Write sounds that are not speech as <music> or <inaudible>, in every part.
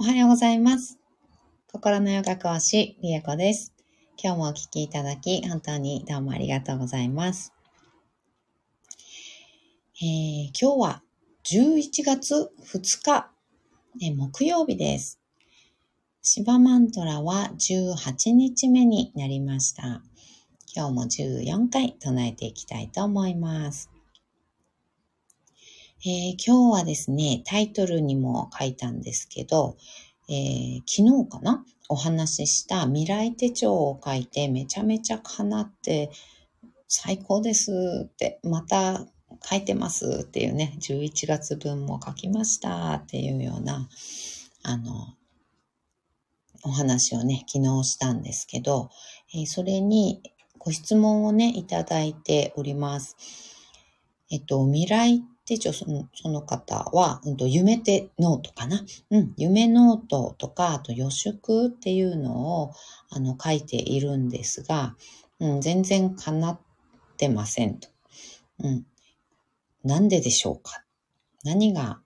おはようございます。心のヨガ講師、りえこです。今日もお聞きいただき、本当にどうもありがとうございます。えー今日は11月2日、え木曜日です。シバマントラは18日目になりました。今日も14回唱えていきたいと思います。えー今日はですね、タイトルにも書いたんですけど、えー昨日かな？お話しした未来手帳を書いてめちゃめちゃ叶って最高ですって、また書いてますっていうね、11月分も書きましたっていうような、あの、お話をね、昨日したんですけど、えーそれにご質問をね、いただいております。えっと、未来手帳、そのその方は、うんと、夢手ノートかな。うん、夢ノートとか、あと予祝っていうのを、あの、書いているんですが、うん、全然叶ってませんと。うん。なんででしょうか何が、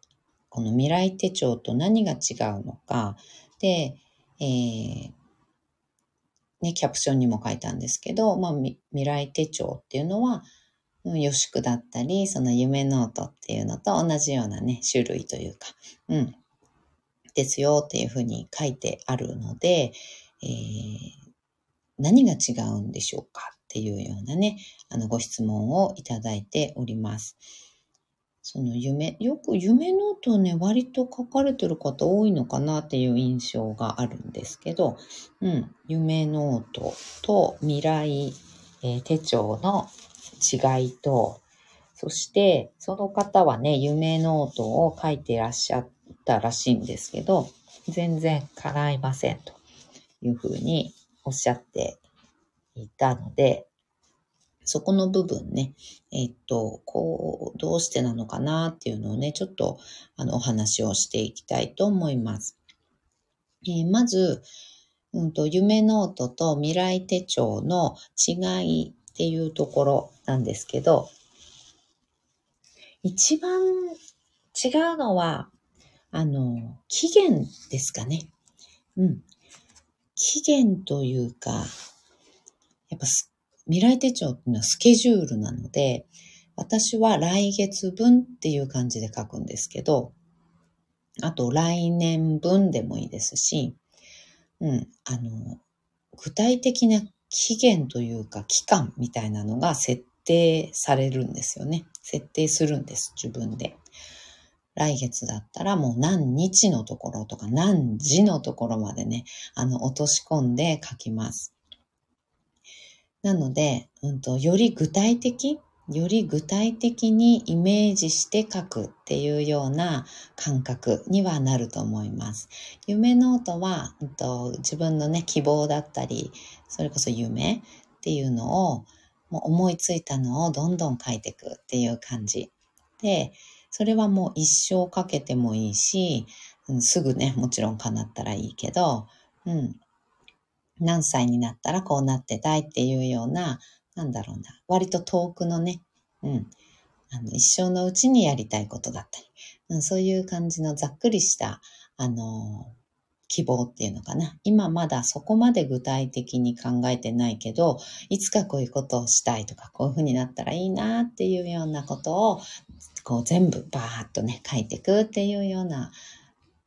この未来手帳と何が違うのか。で、えーね、キャプションにも書いたんですけど、まあ、未来手帳っていうのは、うん予祝だったり、その夢ノートっていうのと同じようなね、種類というか、うん、ですよっていうふうに書いてあるので、えー何が違うんでしょうかっていうようなね、あのご質問をいただいております。その夢、よく夢ノートね、割と書かれてる方多いのかなっていう印象があるんですけど、うん、夢ノートと未来、えー手帳の違いと、そしてその方はね、夢ノートを書いていらっしゃったらしいんですけど、全然叶いませんというふうにおっしゃっていたので、そこの部分ね、えっと、こう、どうしてなのかなっていうのをね、ちょっと、あの、お話をしていきたいと思います。えーまず、うんと、夢ノートと未来手帳の違いっていうところなんですけど、一番違うのは、あの、期限ですかね。うん。期限というか、やっぱ未来手帳っていうのはスケジュールなので、私は来月分っていう感じで書くんですけど、あと来年分でもいいですし、うん、あの、具体的な期限というか期間みたいなのが設定されるんですよね。設定するんです、自分で。来月だったらもう何日のところとか何時のところまでね、あの、落とし込んで書きます。なので、うんと、より具体的、より具体的にイメージして書くっていうような感覚にはなると思います。夢ノートは、うんと、自分のね、希望だったり、それこそ夢っていうのを、もう思いついたのをどんどん書いていくっていう感じ。で、それはもう一生かけてもいいし、うんすぐね、もちろん叶ったらいいけど、うん。何歳になったらこうなってたいっていうような、なんだろうな、割と遠くのね、うん。あの、一生のうちにやりたいことだったり、うん、そういう感じのざっくりした、あの、希望っていうのかな。今まだそこまで具体的に考えてないけど、いつかこういうことをしたいとか、こういうふうになったらいいなっていうようなことを、こう全部バーッとね、書いていくっていうような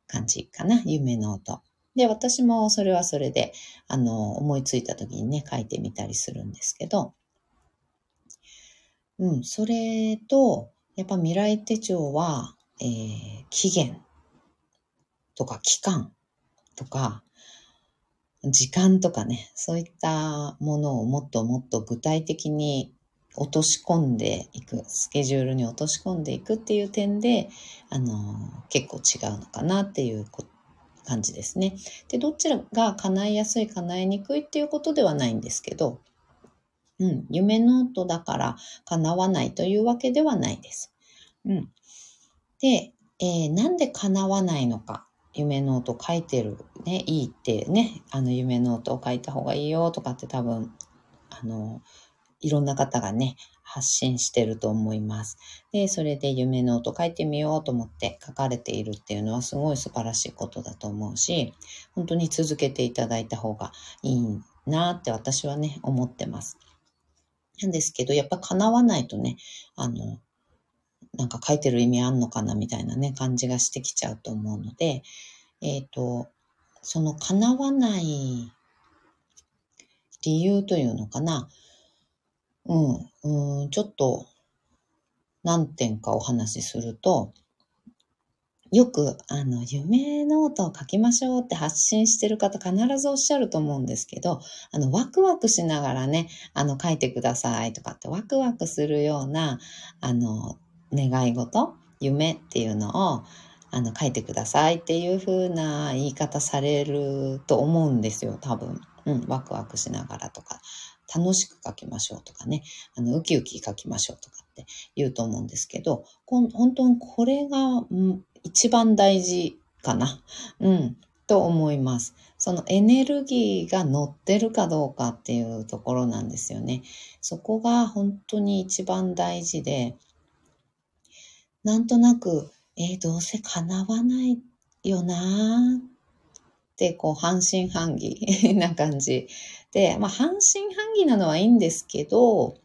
感じかな。夢ノート。で、私もそれはそれで、あの、思いついた時にね、書いてみたりするんですけど、うん、それと、やっぱ未来手帳は、えー期限とか期間とか、時間とかね、そういったものをもっともっと具体的に落とし込んでいく、スケジュールに落とし込んでいくっていう点で、あの、結構違うのかなっていう感じですね。で、どちらが叶いやすい、叶いにくいっていうことではないんですけど、うん、夢ノートだから叶わないというわけではないです。うん。で、えーなんで叶わないのか。夢ノート書いてるね、いいってね、あの夢ノートを書いた方がいいよとかって多分、あの、いろんな方がね、発信してると思います。で、それで夢ノート書いてみようと思って書かれているっていうのはすごい素晴らしいことだと思うし、本当に続けていただいた方がいいなって私はね、思ってます。なんですけど、やっぱ叶わないとね、あの、なんか書いてる意味あんのかなみたいなね、感じがしてきちゃうと思うので、えっ、ー、と、その叶わない理由というのかな。うん、うん、ちょっと何点かお話しすると、よく、あの、夢ノートを書きましょうって発信してる方必ずおっしゃると思うんですけど、あの、ワクワクしながらね、あの、書いてくださいとかってワクワクするような、あの、願い事、夢っていうのを、あの、書いてくださいっていう風な言い方されると思うんですよ、多分。うん、ワクワクしながらとか、楽しく書きましょうとかね、あの、ウキウキ書きましょうとかって言うと思うんですけど、本当にこれが、うん、一番大事かな。うん、と思います。そのエネルギーが乗ってるかどうかっていうところなんですよね。そこが本当に一番大事で、なんとなく、えー、どうせ叶わないよなってこう半信半疑 <laughs> な感じ。で、まあ半信半疑なのはいいんですけど、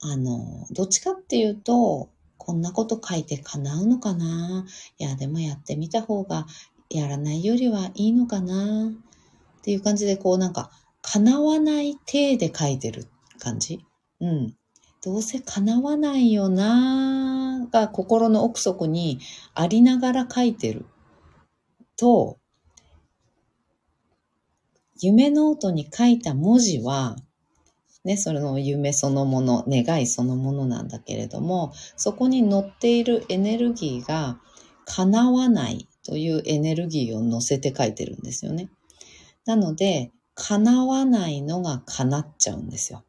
あの、どっちかっていうと、こんなこと書いて叶うのかな？いや、でもやってみた方がやらないよりはいいのかな？っていう感じで、こうなんか、叶わない体で書いてる感じ？うん。どうせ叶わないよなが心の奥底にありながら書いてると、夢ノートに書いた文字は、ね、それの夢そのもの、願いそのものなんだけれども、そこに乗っているエネルギーが叶わないというエネルギーを乗せて書いてるんですよね。なので、叶わないのが叶っちゃうんですよ。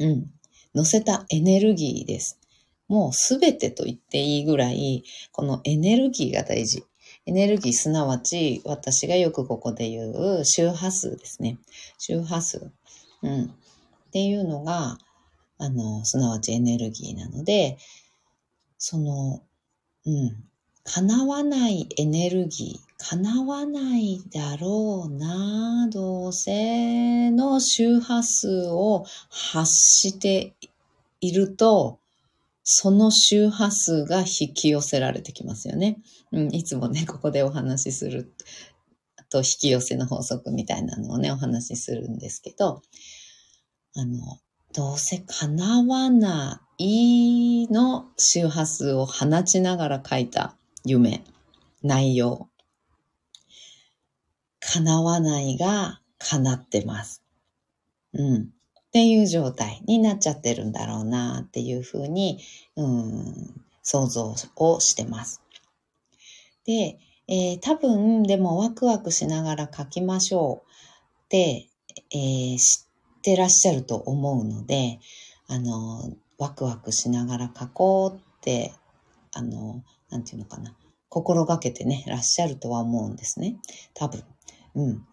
うん。乗せたエネルギーです。もうすべてと言っていいぐらい、このエネルギーが大事。エネルギーすなわち私がよくここで言う周波数ですね。周波数。うん。っていうのが、あの、すなわちエネルギーなので、その、うん。叶わないエネルギー、叶わないだろうな、どうせの周波数を発していると、その周波数が引き寄せられてきますよね。うん、いつもね、ここでお話しすると引き寄せの法則みたいなのをね、お話しするんですけど、あの、どうせ叶わないの周波数を放ちながら書いた夢、内容。叶わないが叶ってます。うん。っていう状態になっちゃってるんだろうなっていうふうに、うん、想像をしてます。で、えー、多分でもワクワクしながら書きましょうって、えー、知ってらっしゃると思うので、あの、ワクワクしながら書こうって、あの、なんていうのかな、心がけてね、らっしゃるとは思うんですね。多分。うん。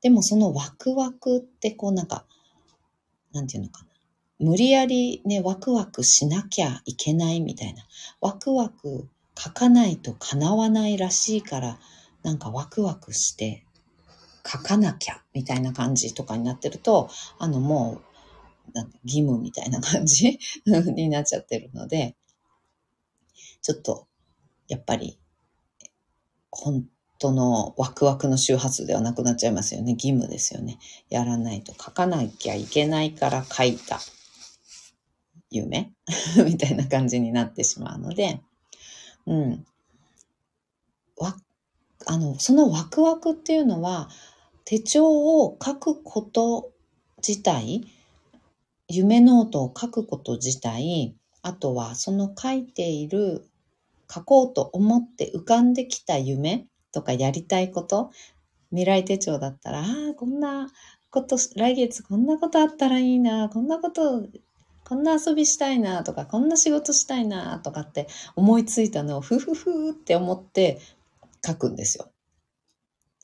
でもそのワクワクってこうなんか、なんていうのかな。無理やりね、ワクワクしなきゃいけないみたいな。ワクワク書かないと叶わないらしいから、なんかワクワクして書かなきゃみたいな感じとかになってると、あのもう、義務みたいな感じ <laughs> になっちゃってるので、ちょっと、やっぱり、本とのワクワクの周波数ではなくなっちゃいますよね。義務ですよね。やらないと書かなきゃいけないから書いた夢 <laughs> みたいな感じになってしまうので、うん。わ、あの、そのワクワクっていうのは、手帳を書くこと自体、夢ノートを書くこと自体、あとはその書いている、書こうと思って浮かんできた夢とかやりたいこと、未来手帳だったら、ああ、こんなこと、来月こんなことあったらいいな、こんなこと、こんな遊びしたいなとか、こんな仕事したいなとかって思いついたのをふふふって思って書くんですよ。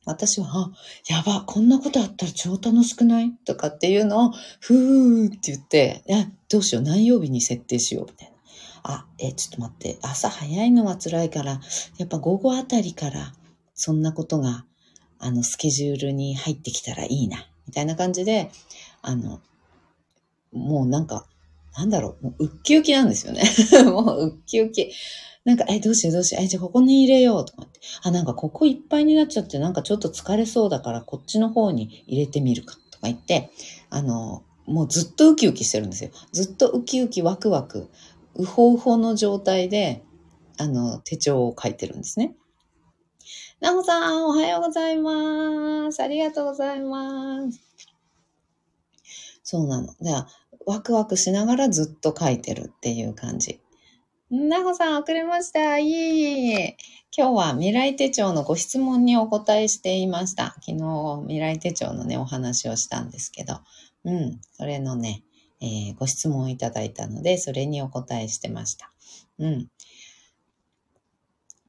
私は、あ、やば、こんなことあったら超楽しくない？とかっていうのを、ふーって言って、いや、どうしよう、何曜日に設定しよう、みたいな。あ、え、ちょっと待って、朝早いのは辛いから、やっぱ午後あたりから、そんなことが、あの、スケジュールに入ってきたらいいな、みたいな感じで、あの、もうなんか、なんだろう、もうウッキウキなんですよね。<laughs> もうウッキウキ。なんか、え、どうしようどうしよう。え、じゃあここに入れようとかって。あ、なんかここいっぱいになっちゃって、なんかちょっと疲れそうだからこっちの方に入れてみるかとか言って、あの、もうずっとウキウキしてるんですよ。ずっとウキウキワクワク、ウホウホの状態で、あの、手帳を書いてるんですね。なほさん、おはようございます。ありがとうございます。そうなの。では、ワクワクしながらずっと書いてるっていう感じ。なほさん、遅れました。いい。今日は未来手帳のご質問にお答えしていました。昨日、未来手帳のね、お話をしたんですけど、うん、それのね、えー、ご質問をいただいたので、それにお答えしてました。うん。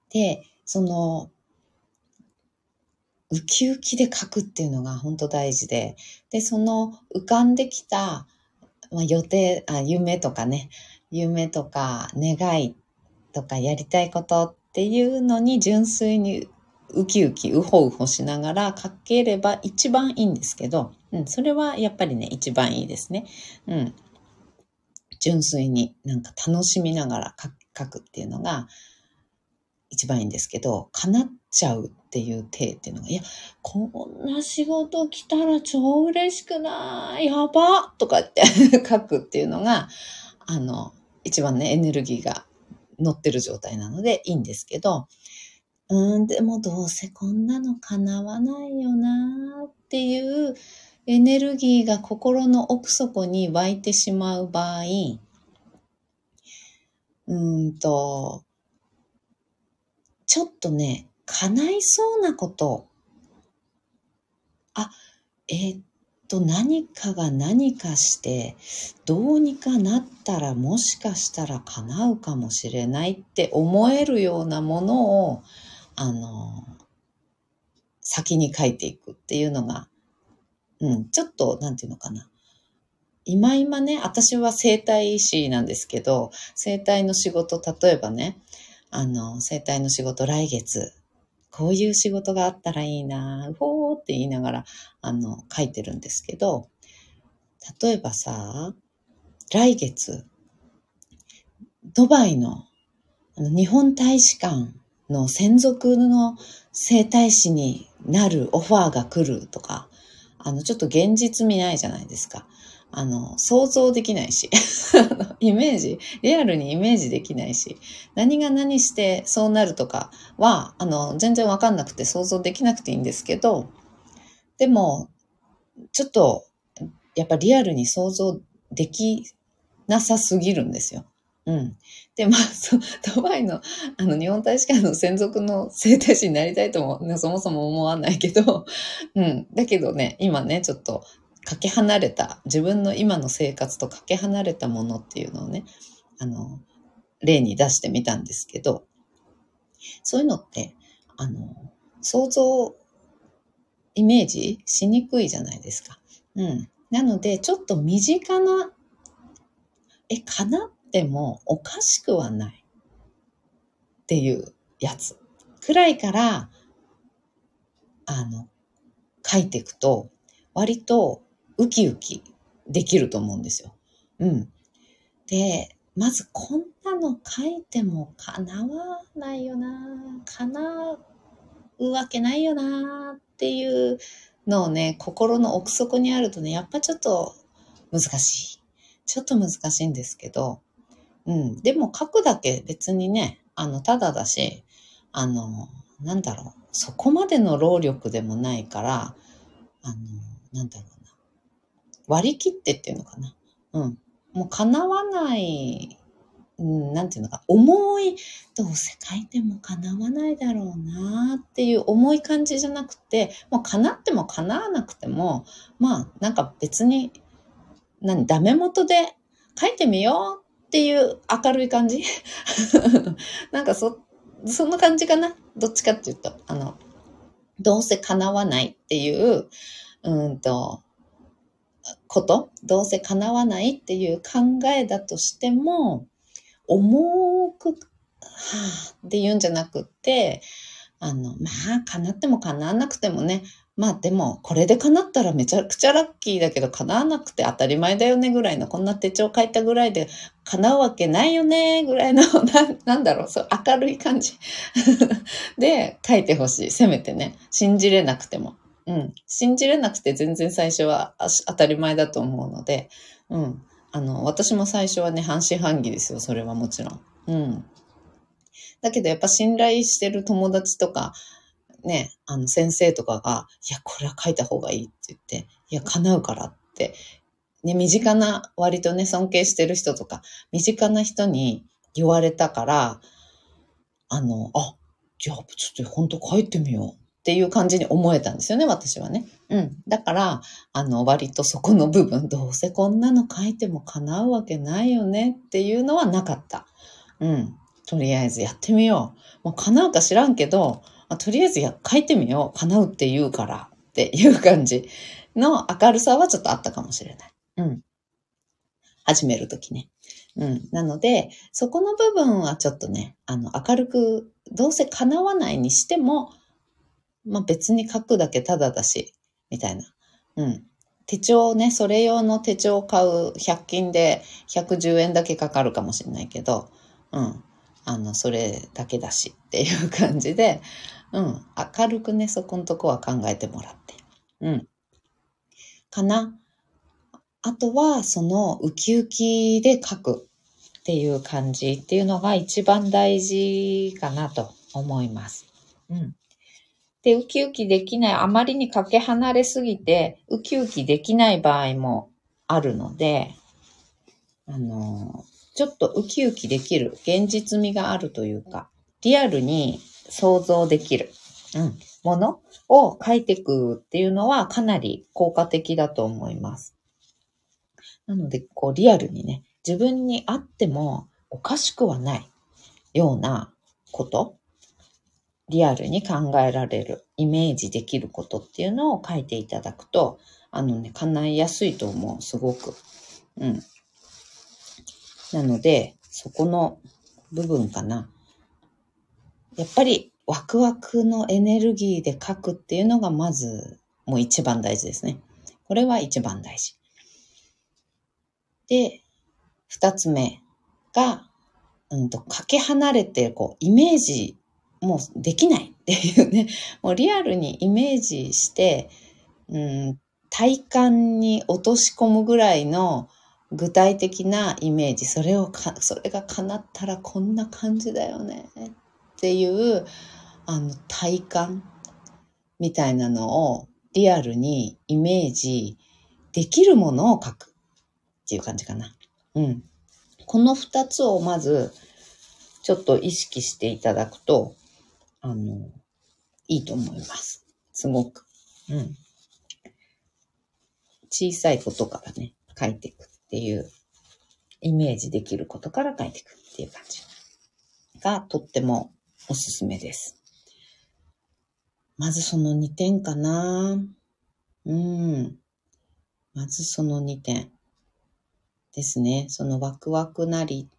で、その、ウキウキで書くっていうのが本当大事で、で、その浮かんできた、まあ、予定あ、夢とかね、夢とか願いとかやりたいことっていうのに純粋にウキウキ、ウホウホしながら書ければ一番いいんですけど、うん、それはやっぱりね、一番いいですね。うん。純粋になんか楽しみながら書くっていうのが一番いいんですけど、叶っちゃうっていう体っていうのが、いや、こんな仕事来たら超嬉しくないやばとかって <laughs> 書くっていうのが、あの、一番ね、エネルギーが乗ってる状態なのでいいんですけど、うん、でもどうせこんなの叶わないよなっていうエネルギーが心の奥底に湧いてしまう場合、うんと、ちょっとね、叶いそうなこと、あ、えー、っと、何かが何かして、どうにかなったらもしかしたら叶うかもしれないって思えるようなものを、あの、先に書いていくっていうのが、うん、ちょっと、なんていうのかな。今今ね、私は生体医師なんですけど、生体の仕事、例えばね、あの、生体の仕事来月こういう仕事があったらいいな、うほーって言いながら、あの、書いてるんですけど、例えばさ、来月、ドバイのあの日本大使館の専属の整体師になるオファーが来るとか、あの、ちょっと現実見ないじゃないですか。あの、想像できないし、<laughs> イメージ、リアルにイメージできないし、何が何してそうなるとかは、あの、全然わかんなくて想像できなくていいんですけど、でも、ちょっと、やっぱリアルに想像できなさすぎるんですよ。うん。で、まあ、そドバイの、あの、日本大使館の専属の整体師になりたいとも、ね、そもそも思わないけど、うん。だけどね、今ね、ちょっと、かけ離れた、自分の今の生活とかけ離れたものっていうのをね、あの、例に出してみたんですけど、そういうのって、あの、想像、イメージしにくいじゃないですか。うん。なので、ちょっと身近な、え、かなってもおかしくはないっていうやつくらいから、あの、書いていくと、割とウキウキできると思うんですよ。うん。で、まずこんなの書いても叶わないよな、叶うわけないよなっていうのをね、心の奥底にあるとね、やっぱちょっと難しい。ちょっと難しいんですけど、うん。でも書くだけ別にね、あの、ただだし、あの、なんだろう、そこまでの労力でもないから、あの、なんだろう割り切ってっていうのかな。うん。もう叶わない、うん、なんていうのか、重い、どうせ書いても叶わないだろうなっていう重い感じじゃなくて、もう叶っても叶わなくても、まあ、なんか別に、何、ダメ元で書いてみようっていう明るい感じ？<laughs> なんかそ、そんな感じかな。どっちかっていうと、あの、どうせ叶わないっていう、うんと、こと、どうせ叶わないっていう考えだとしても、重く、はぁって言うんじゃなくって、あの、まあ、叶っても叶わなくてもね、まあでも、これで叶ったらめちゃくちゃラッキーだけど、叶わなくて当たり前だよねぐらいの、こんな手帳書いたぐらいで叶うわけないよねぐらいの、<laughs> ななんだろう、そう明るい感じ <laughs> で書いてほしい。せめてね。信じれなくても。うん。信じれなくて全然最初は当たり前だと思うので、うん。あの、私も最初はね、半信半疑ですよ。それはもちろん。うん。だけどやっぱ信頼してる友達とか、ね、あの先生とかが、いや、これは書いた方がいいって言って、いや、叶うからって、ね、身近な、割とね、尊敬してる人とか、身近な人に言われたから、あの、あ、じゃあ、ちょっと本当書いてみようっていう感じに思えたんですよね、私はね。うん。だから、あの、割とそこの部分、どうせこんなの書いても叶うわけないよねっていうのはなかった。うん。とりあえずやってみよう。もう叶うか知らんけど、とりあえずや書いてみよう。叶うって言うからっていう感じの明るさはちょっとあったかもしれない。うん。始めるときね。うん。なので、そこの部分はちょっとね、あの、明るく、どうせ叶わないにしても、まあ別に書くだけただだし、みたいな。うん。手帳ね、それ用の手帳を買う100均で110円だけかかるかもしれないけど、うん。あの、それだけだしっていう感じで、うん、明るくね、そこのとこは考えてもらって。うん。かな。あとは、その、ウキウキで書くっていう感じっていうのが一番大事かなと思います。うん。で、ウキウキできない、あまりにかけ離れすぎて、ウキウキできない場合もあるので、あの、ちょっとウキウキできる、現実味があるというか、リアルに想像できる、うん、ものを書いていくっていうのはかなり効果的だと思います。なので、こうリアルにね、自分にあってもおかしくはないようなこと、リアルに考えられる、イメージできることっていうのを書いていただくと、あのね、叶いやすいと思う、すごく。うん。なので、そこの部分かな。やっぱりワクワクのエネルギーで書くっていうのがまずもう一番大事ですね。これは一番大事。で、二つ目が、うんと、かけ離れて、こう、イメージもうできないっていうね、<laughs> もうリアルにイメージして、うん、体感に落とし込むぐらいの具体的なイメージ、それをか、それが叶ったらこんな感じだよねっていう、あの、体感みたいなのをリアルにイメージできるものを書くっていう感じかな。うん。この二つをまず、ちょっと意識していただくと、あの、いいと思います。すごく。うん。小さいことからね、書いていく。っていうイメージできることから書いていくっていう感じがとってもおすすめです。まずその2点かな。うん。まずその2点ですね。そのワクワクなり、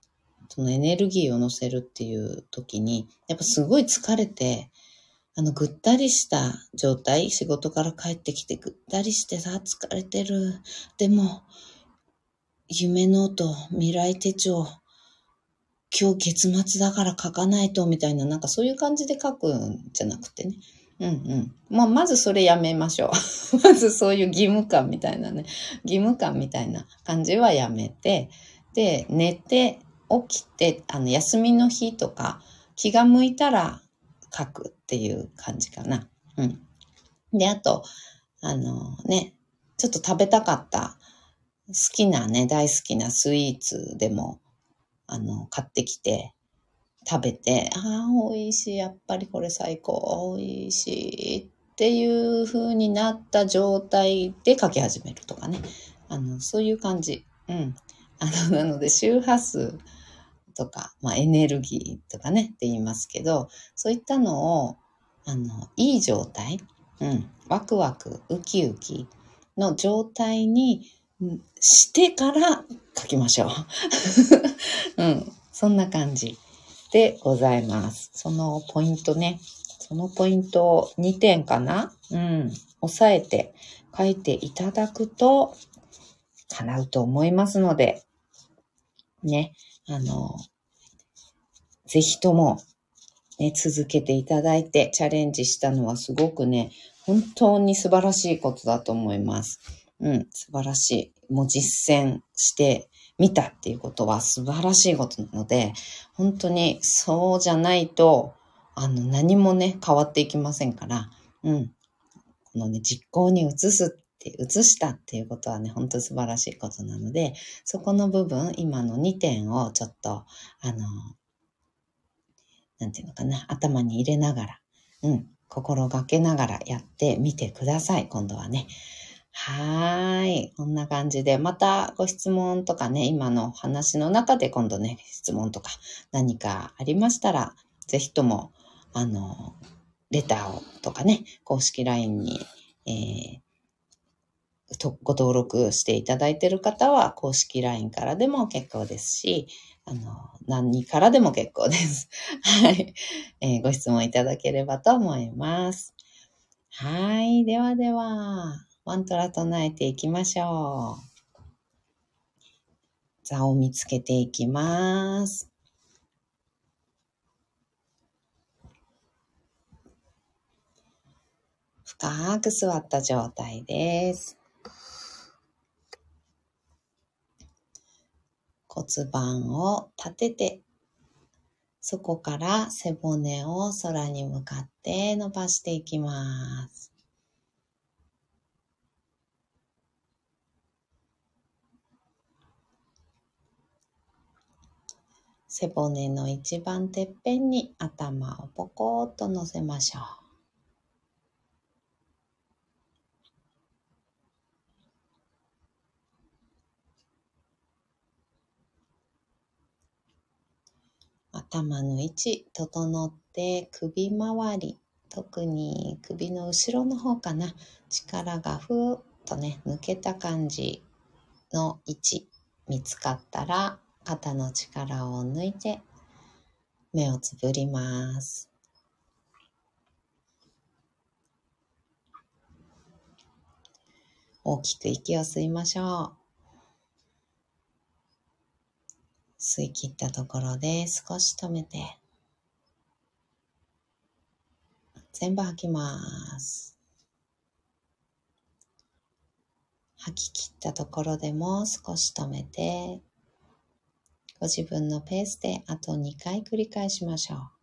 そのエネルギーを乗せるっていう時に、やっぱすごい疲れて、あの、ぐったりした状態、仕事から帰ってきてぐったりしてさ、疲れてる。でも、夢ノート、未来手帳、今日月末だから書かないと、みたいな、なんかそういう感じで書くんじゃなくてね。うんうん。まあ、まずそれやめましょう。<laughs> まずそういう義務感みたいなね、義務感みたいな感じはやめて、で、寝て、起きて、あの、休みの日とか、気が向いたら書くっていう感じかな。うん。で、あと、あのね、ちょっと食べたかった好きなね、大好きなスイーツでも、あの、買ってきて、食べて、ああ、美味しい、やっぱりこれ最高、美味しいっていう風になった状態で書き始めるとかね。あの、そういう感じ。うん。あの、なので周波数とか、まあエネルギーとかねって言いますけど、そういったのを、あの、いい状態、うん、ワクワク、ウキウキの状態にしてから書きましょう。<laughs> うん、そんな感じでございます。そのポイントね、そのポイントを2点かなうん、押さえて書いていただくと叶うと思いますので、ね、あの、ぜひとも、ね、続けていただいてチャレンジしたのはすごくね、本当に素晴らしいことだと思います。うん、素晴らしい。もう実践してみたっていうことは素晴らしいことなので、本当にそうじゃないと、あの、何もね、変わっていきませんから、うん。このね、実行に移すって、移したっていうことはね、本当素晴らしいことなので、そこの部分、今の2点をちょっと、あの、なんていうのかな、頭に入れながら、うん、心がけながらやってみてください、今度はね。はーい。こんな感じで、またご質問とかね、今の話の中で今度ね、質問とか何かありましたら、ぜひとも、あの、レターをとかね、公式 LINE に、えー、ご登録していただいている方は、公式 LINE からでも結構ですし、あの、何からでも結構です。<laughs> はい、えー、ご質問いただければと思います。はい。ではでは、マントラ唱えていきましょう。座を見つけていきます。深く座った状態です。骨盤を立てて、そこから背骨を空に向かって伸ばしていきます。背骨の一番てっぺんに頭をポコッと乗せましょう。頭の位置整って首周り特に首の後ろの方かな。力がふーっとね抜けた感じの位置見つかったら肩の力を抜いて目をつぶります。大きく息を吸いましょう。吸い切ったところで少し止めて、全部吐きます。吐き切ったところでも少し止めて、ご自分のペースであと2回繰り返しましょう。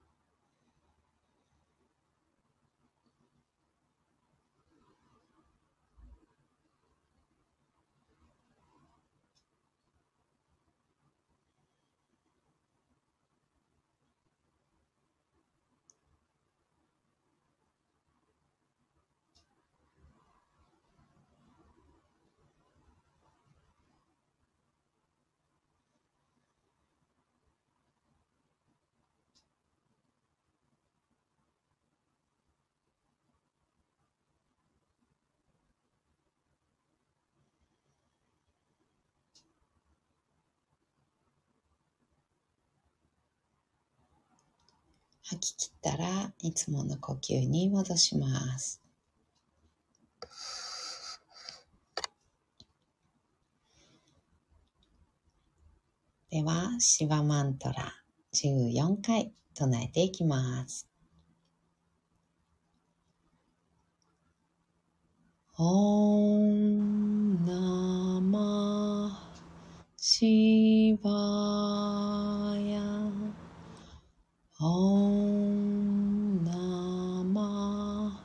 吐き切ったらいつもの呼吸に戻します。では、シバマントラ14回唱えていきます。オンナマシバオンナマ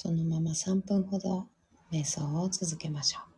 そのまま3分ほど瞑想を続けましょう。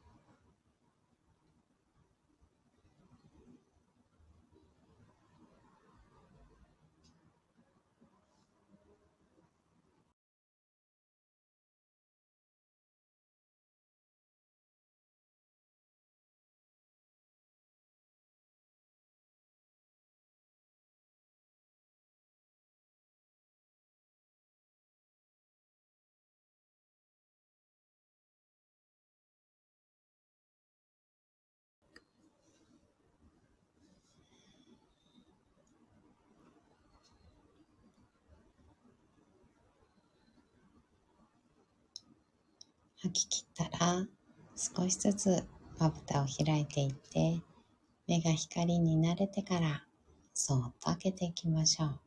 ら少しずつまぶたを開いていって目が光に慣れてからそっと開けていきましょう。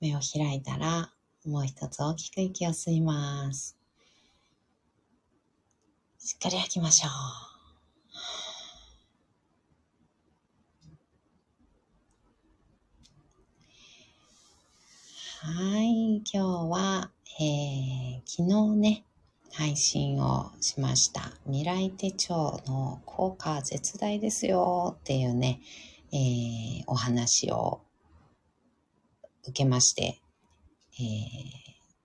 目を開いたらもう一つ大きく息を吸います。しっかり吐きましょう。はい、今日は、えー、昨日ね、配信をしました。未来手帳の効果絶大ですよっていうね、えー、お話を受けまして、えー、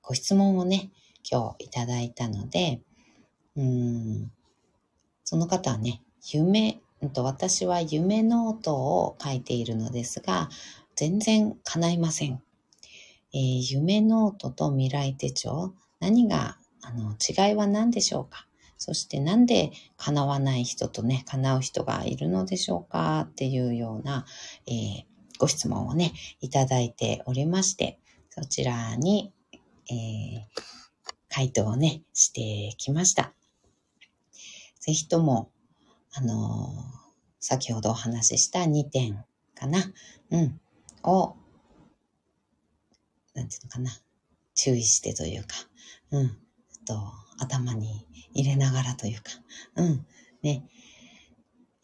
ご質問をね、今日いただいたので、うん、その方はね、夢、私は夢ノートを書いているのですが、全然叶いません。えー、夢ノートと未来手帳、何が、あの、違いは何でしょうか？そしてなんで叶わない人とね、叶う人がいるのでしょうか？っていうような、えー、ご質問をね、いただいておりまして、そちらに、えー、回答をね、してきました。ぜひとも、あの、先ほどお話しした2点かな、うん、を、なんていうのかな、注意してというか、うん、と、頭に入れながらというか、うん、ね、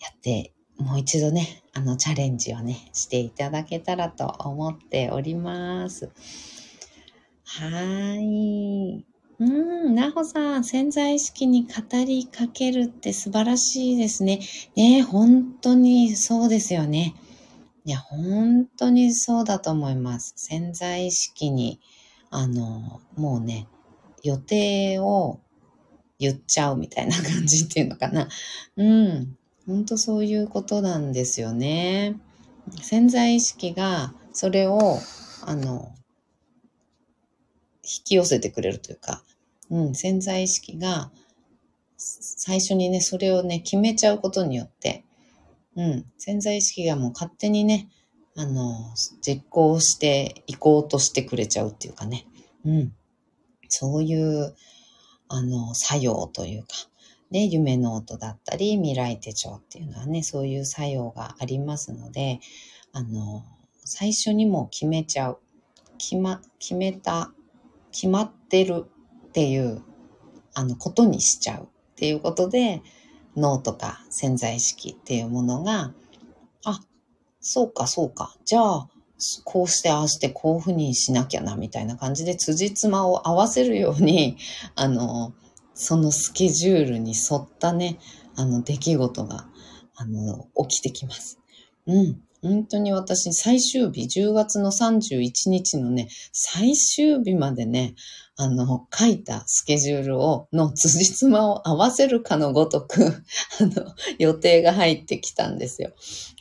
やって、もう一度ね、あの、チャレンジをね、していただけたらと思っております。はい。うん、なほさん、潜在意識に語りかけるって素晴らしいですね。ね本当にそうですよね。いや、本当にそうだと思います。潜在意識に、あの、もうね、予定を言っちゃうみたいな感じっていうのかな。うん、本当そういうことなんですよね。潜在意識がそれを、あの、引き寄せてくれるというか、うん、潜在意識が、最初にね、それをね、決めちゃうことによって、うん、潜在意識がもう勝手にね、あの、実行していこうとしてくれちゃうっていうかね、うん、そういう、あの、作用というか、ね、夢ノートだったり、未来手帳っていうのはね、そういう作用がありますので、あの、最初にも決めちゃう。決ま、決めた、決まってるっていう、あの、ことにしちゃうっていうことで、脳とか潜在意識っていうものが、あ、そうか、そうか。じゃあ、こうしてああしてこういうふうにしなきゃな、みたいな感じで辻褄を合わせるように、<laughs> あの、そのスケジュールに沿ったね、あの、出来事が、あの、起きてきます。うん。本当に私、最終日、10月の31日のね、最終日までね、あの、書いたスケジュールを、の辻褄を合わせるかのごとく、<laughs> あの、予定が入ってきたんですよ。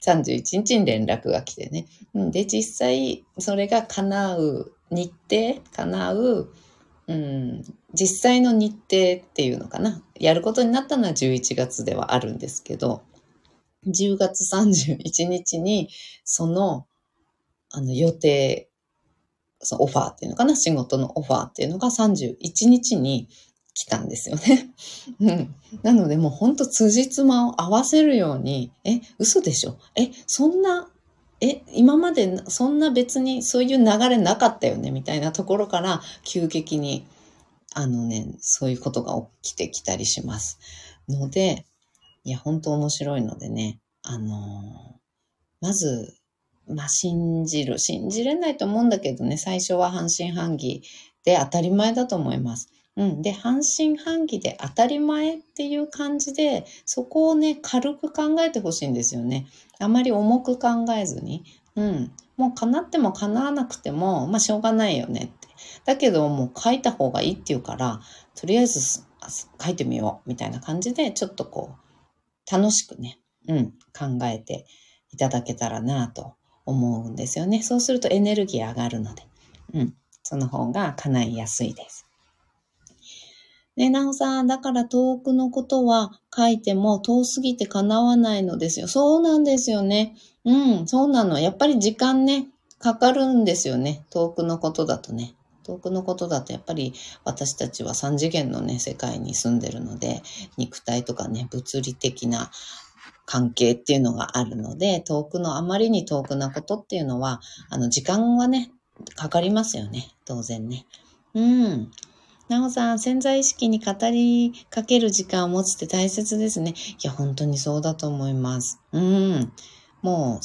31日に連絡が来てね。で、実際、それが叶う日程、叶う、うん、実際の日程っていうのかな。やることになったのは11月ではあるんですけど、10月31日に、その、あの、予定、そのオファーっていうのかな仕事のオファーっていうのが31日に来たんですよね。<laughs> うん。なのでもうほんと辻褄を合わせるように、え、嘘でしょ？え、そんな、え、今までそんな別にそういう流れなかったよね？みたいなところから急激に、あのね、そういうことが起きてきたりします。ので、いや、本当面白いのでね、あのー、まず、まあ、信じる。信じれないと思うんだけどね、最初は半信半疑で当たり前だと思います。うん。で、半信半疑で当たり前っていう感じで、そこをね、軽く考えてほしいんですよね。あまり重く考えずに。うん。もう叶っても叶わなくても、まあしょうがないよねって。だけどもう書いた方がいいっていうから、とりあえず書いてみようみたいな感じで、ちょっとこう、楽しくね、うん、考えていただけたらなと思うんですよね。そうするとエネルギー上がるので、うん、その方が叶いやすいです。ね、なおさん、だから遠くのことは書いても遠すぎて叶わないのですよ。そうなんですよね。うん、そうなの。やっぱり時間ね、かかるんですよね。遠くのことだとね。遠くのことだとやっぱり私たちは三次元のね、世界に住んでるので、肉体とかね、物理的な関係っていうのがあるので、遠くのあまりに遠くなことっていうのは、あの、時間はね、かかりますよね。当然ね。うん。なおさん、潜在意識に語りかける時間を持つって大切ですね。いや、本当にそうだと思います。うん。もう、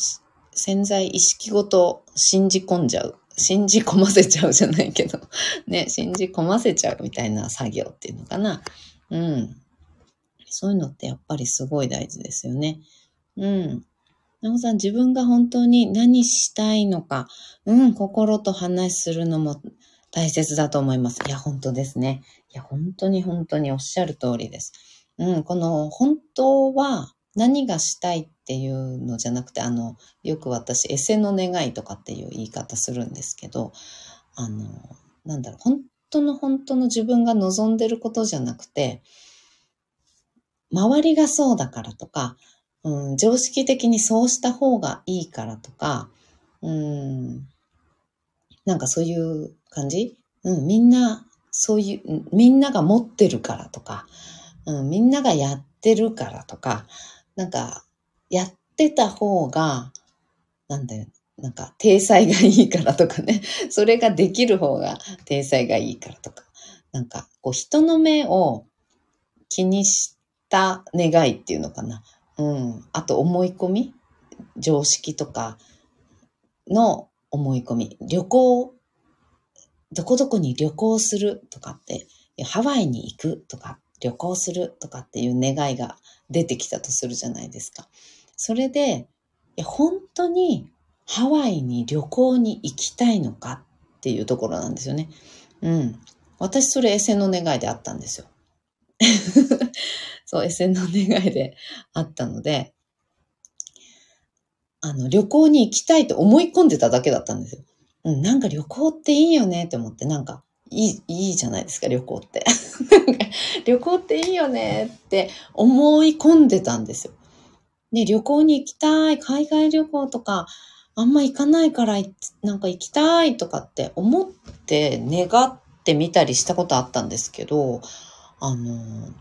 潜在意識ごと信じ込んじゃう。信じ込ませちゃうじゃないけど。<laughs> ね、信じ込ませちゃうみたいな作業っていうのかな。うん。そういうのってやっぱりすごい大事ですよね。うん。なおさん、自分が本当に何したいのか、うん、心と話するのも大切だと思います。いや、本当ですね。いや、本当に本当におっしゃる通りです。うん、この本当は何がしたいっていうのじゃなくて、あの、よく私、エセの願いとかっていう言い方するんですけど、あの、なんだろう、本当の本当の自分が望んでることじゃなくて、周りがそうだからとか、うん、常識的にそうした方がいいからとか、うん、なんかそういう感じ？うん、みんな、そういう、みんなが持ってるからとか、うん、みんながやってるからとか、なんか、やってた方が、なんだよ、なんか、体裁がいいからとかね、<laughs> それができる方が体裁がいいからとか、なんか、こう、人の目を気にした願いっていうのかな。うん。あと、思い込み常識とかの思い込み。旅行どこどこに旅行するとかって、ハワイに行くとか、旅行するとかっていう願いが出てきたとするじゃないですか。それで、本当にハワイに旅行に行きたいのかっていうところなんですよね。うん。私それエセの願いであったんですよ。<laughs> そう、エセの願いであったので、あの、旅行に行きたいと思い込んでただけだったんですよ。うん、なんか旅行っていいよねって思って、なんか、いい、いいじゃないですか、旅行って。<laughs> 旅行っていいよねって思い込んでたんですよ。ね、旅行に行きたい、海外旅行とか、あんま行かないから、なんか行きたいとかって思って願ってみたりしたことあったんですけど、あの、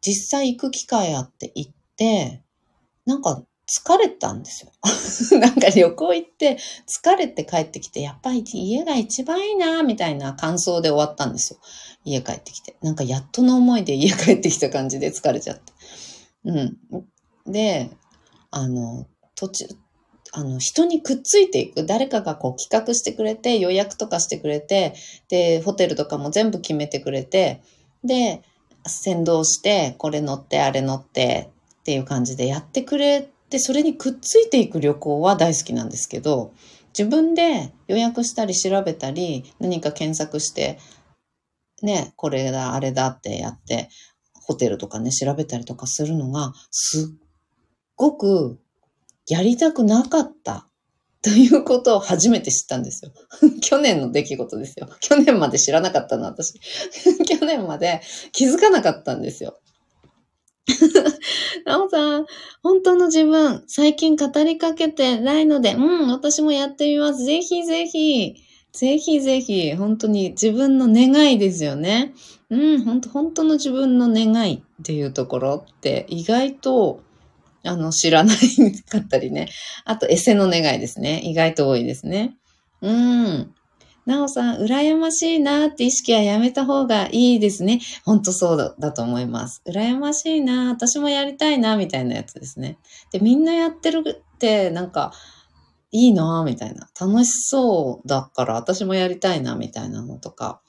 実際行く機会あって行って、なんか疲れたんですよ。<laughs> なんか旅行行って疲れて帰ってきて、やっぱり家が一番いいな、みたいな感想で終わったんですよ。家帰ってきて。なんかやっとの思いで家帰ってきた感じで疲れちゃって。うん。で、あの、途中、あの、人にくっついていく。誰かがこう企画してくれて、予約とかしてくれて、で、ホテルとかも全部決めてくれて、で、先導して、これ乗って、あれ乗ってっていう感じでやってくれで、それにくっついていく旅行は大好きなんですけど、自分で予約したり調べたり、何か検索して、ね、これだ、あれだってやって、ホテルとかね、調べたりとかするのが、すっごくやりたくなかったということを初めて知ったんですよ。<laughs> 去年の出来事ですよ。去年まで知らなかったの、私。<laughs> 去年まで気づかなかったんですよ。<laughs> なおさん、本当の自分、最近語りかけてないので、うん、私もやってみます。ぜひぜひ、ぜひぜひ、本当に自分の願いですよね。うん、本当本当の自分の願いっていうところって意外と、あの、知らないかったりね。あと、エセの願いですね。意外と多いですね。うん。なおさん、羨ましいなって意識はやめた方がいいですね。ほんとそうだだと思います。羨ましいな私もやりたいなみたいなやつですね。で、みんなやってるって、なんか、いいなみたいな。楽しそうだから私もやりたいなみたいなのとか、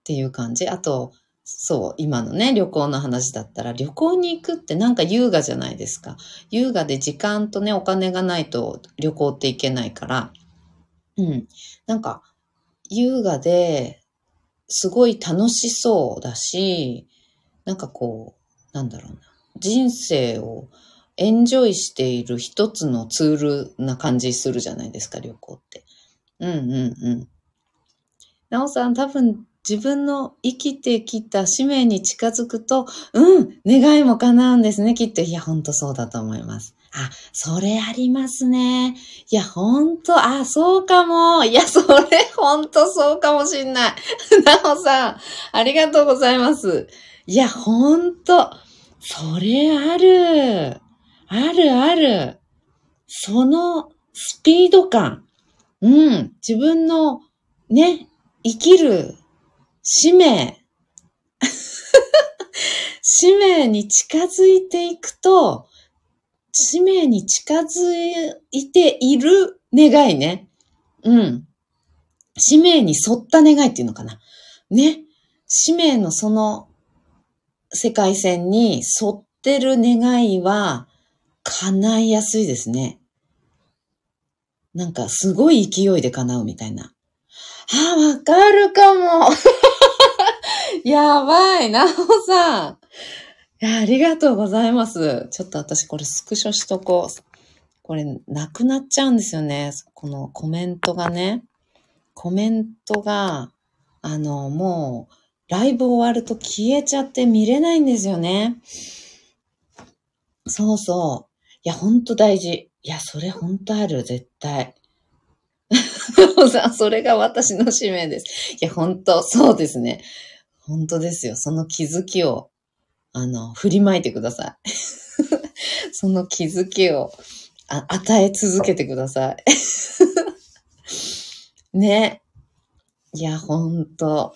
っていう感じ。あと、そう、今のね、旅行の話だったら、旅行に行くってなんか優雅じゃないですか。優雅で時間とね、お金がないと旅行って行けないから、うん。なんか、優雅で、すごい楽しそうだし、なんかこう、なんだろうな。人生をエンジョイしている一つのツールな感じするじゃないですか、旅行って。うんうんうん。なおさん、多分自分の生きてきた使命に近づくと、うん、願いも叶うんですね、きっと。いや、ほんとそうだと思います。あ、それありますね。いや、ほんと、あ、そうかも。いや、それほんとそうかもしんない。<laughs> なおさん、ありがとうございます。いや、ほんと、それある。あるある。そのスピード感。うん。自分のね、生きる使命。使命に近づいていくと、使命に近づいている願いね。うん。使命に沿った願いっていうのかな。ね。使命のその世界線に沿ってる願いは叶いやすいですね。なんかすごい勢いで叶うみたいな。あ、わかるかも。やばい、なおさん。いや、ありがとうございます。ちょっと私これスクショしとこう。これ、なくなっちゃうんですよね。このコメントがね。コメントが、あの、もう、ライブ終わると消えちゃって見れないんですよね。そうそう。いや、ほんと大事。いや、それほんとある、絶対。<laughs> それが私の使命です。いや、ほんと、そうですね。ほんとですよ。その気づきをあの、振りまいてください。<laughs> その気づきをあ与え続けてください。<laughs> ね。いや、ほんと。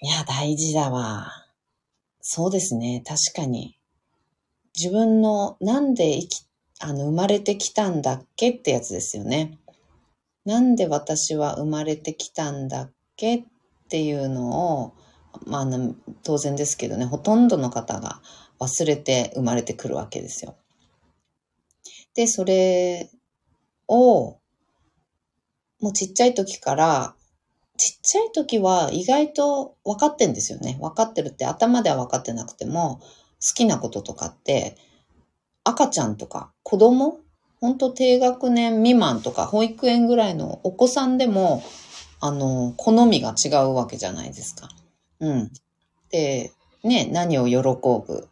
いや、大事だわ。そうですね。確かに。自分のなんで生き、あの、生まれてきたんだっけってやつですよね。なんで私は生まれてきたんだっけっていうのを、まあ、当然ですけどね、ほとんどの方が忘れて生まれてくるわけですよ。で、それを、もうちっちゃい時から、ちっちゃい時は意外と分かってんですよね。分かってるって頭では分かってなくても、好きなこととかって、赤ちゃんとか子供本当低学年未満とか保育園ぐらいのお子さんでも、あの、好みが違うわけじゃないですか。うん。で、ね、何を喜ぶ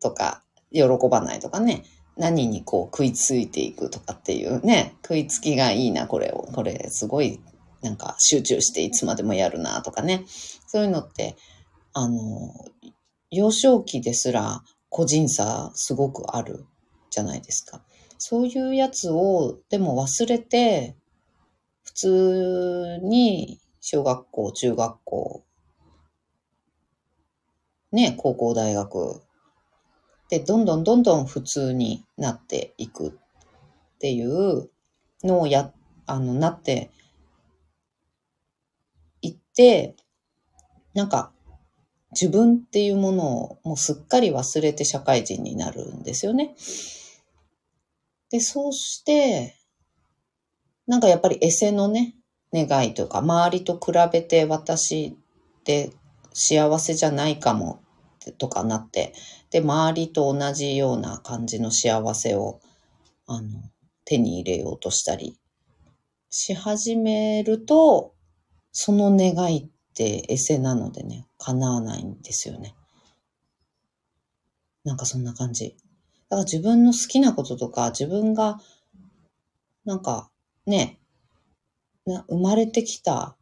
とか、喜ばないとかね、何にこう食いついていくとかっていうね、食いつきがいいな、これを。これすごいなんか集中していつまでもやるなとかね。そういうのって、あの、幼少期ですら個人差すごくあるじゃないですか。そういうやつをでも忘れて、普通に小学校、中学校、ね、高校、大学で、どんどんどんどん普通になっていくっていうのをや、あの、なっていって、なんか、自分っていうものをもうすっかり忘れて社会人になるんですよね。で、そうして、なんかやっぱりエセのね、願いというか、周りと比べて私って幸せじゃないかもとかなって、で、周りと同じような感じの幸せを、あの、手に入れようとしたりし始めると、その願いってエセなのでね、叶わないんですよね。なんかそんな感じ。だから自分の好きなこととか、自分が、なんかね、な生まれてきた、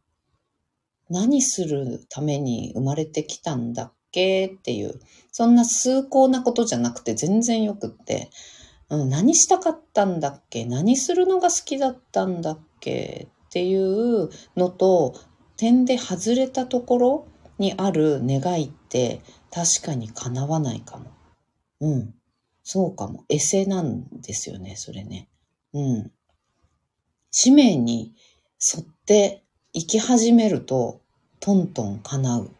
何するために生まれてきたんだっけ？っていう、そんな崇高なことじゃなくて全然よくって、うん、何したかったんだっけ？何するのが好きだったんだっけ？っていうのと、点で外れたところにある願いって確かに叶わないかも。うん。そうかも。エセなんですよね、それね。うん。使命に沿って生き始めると、トントン叶う。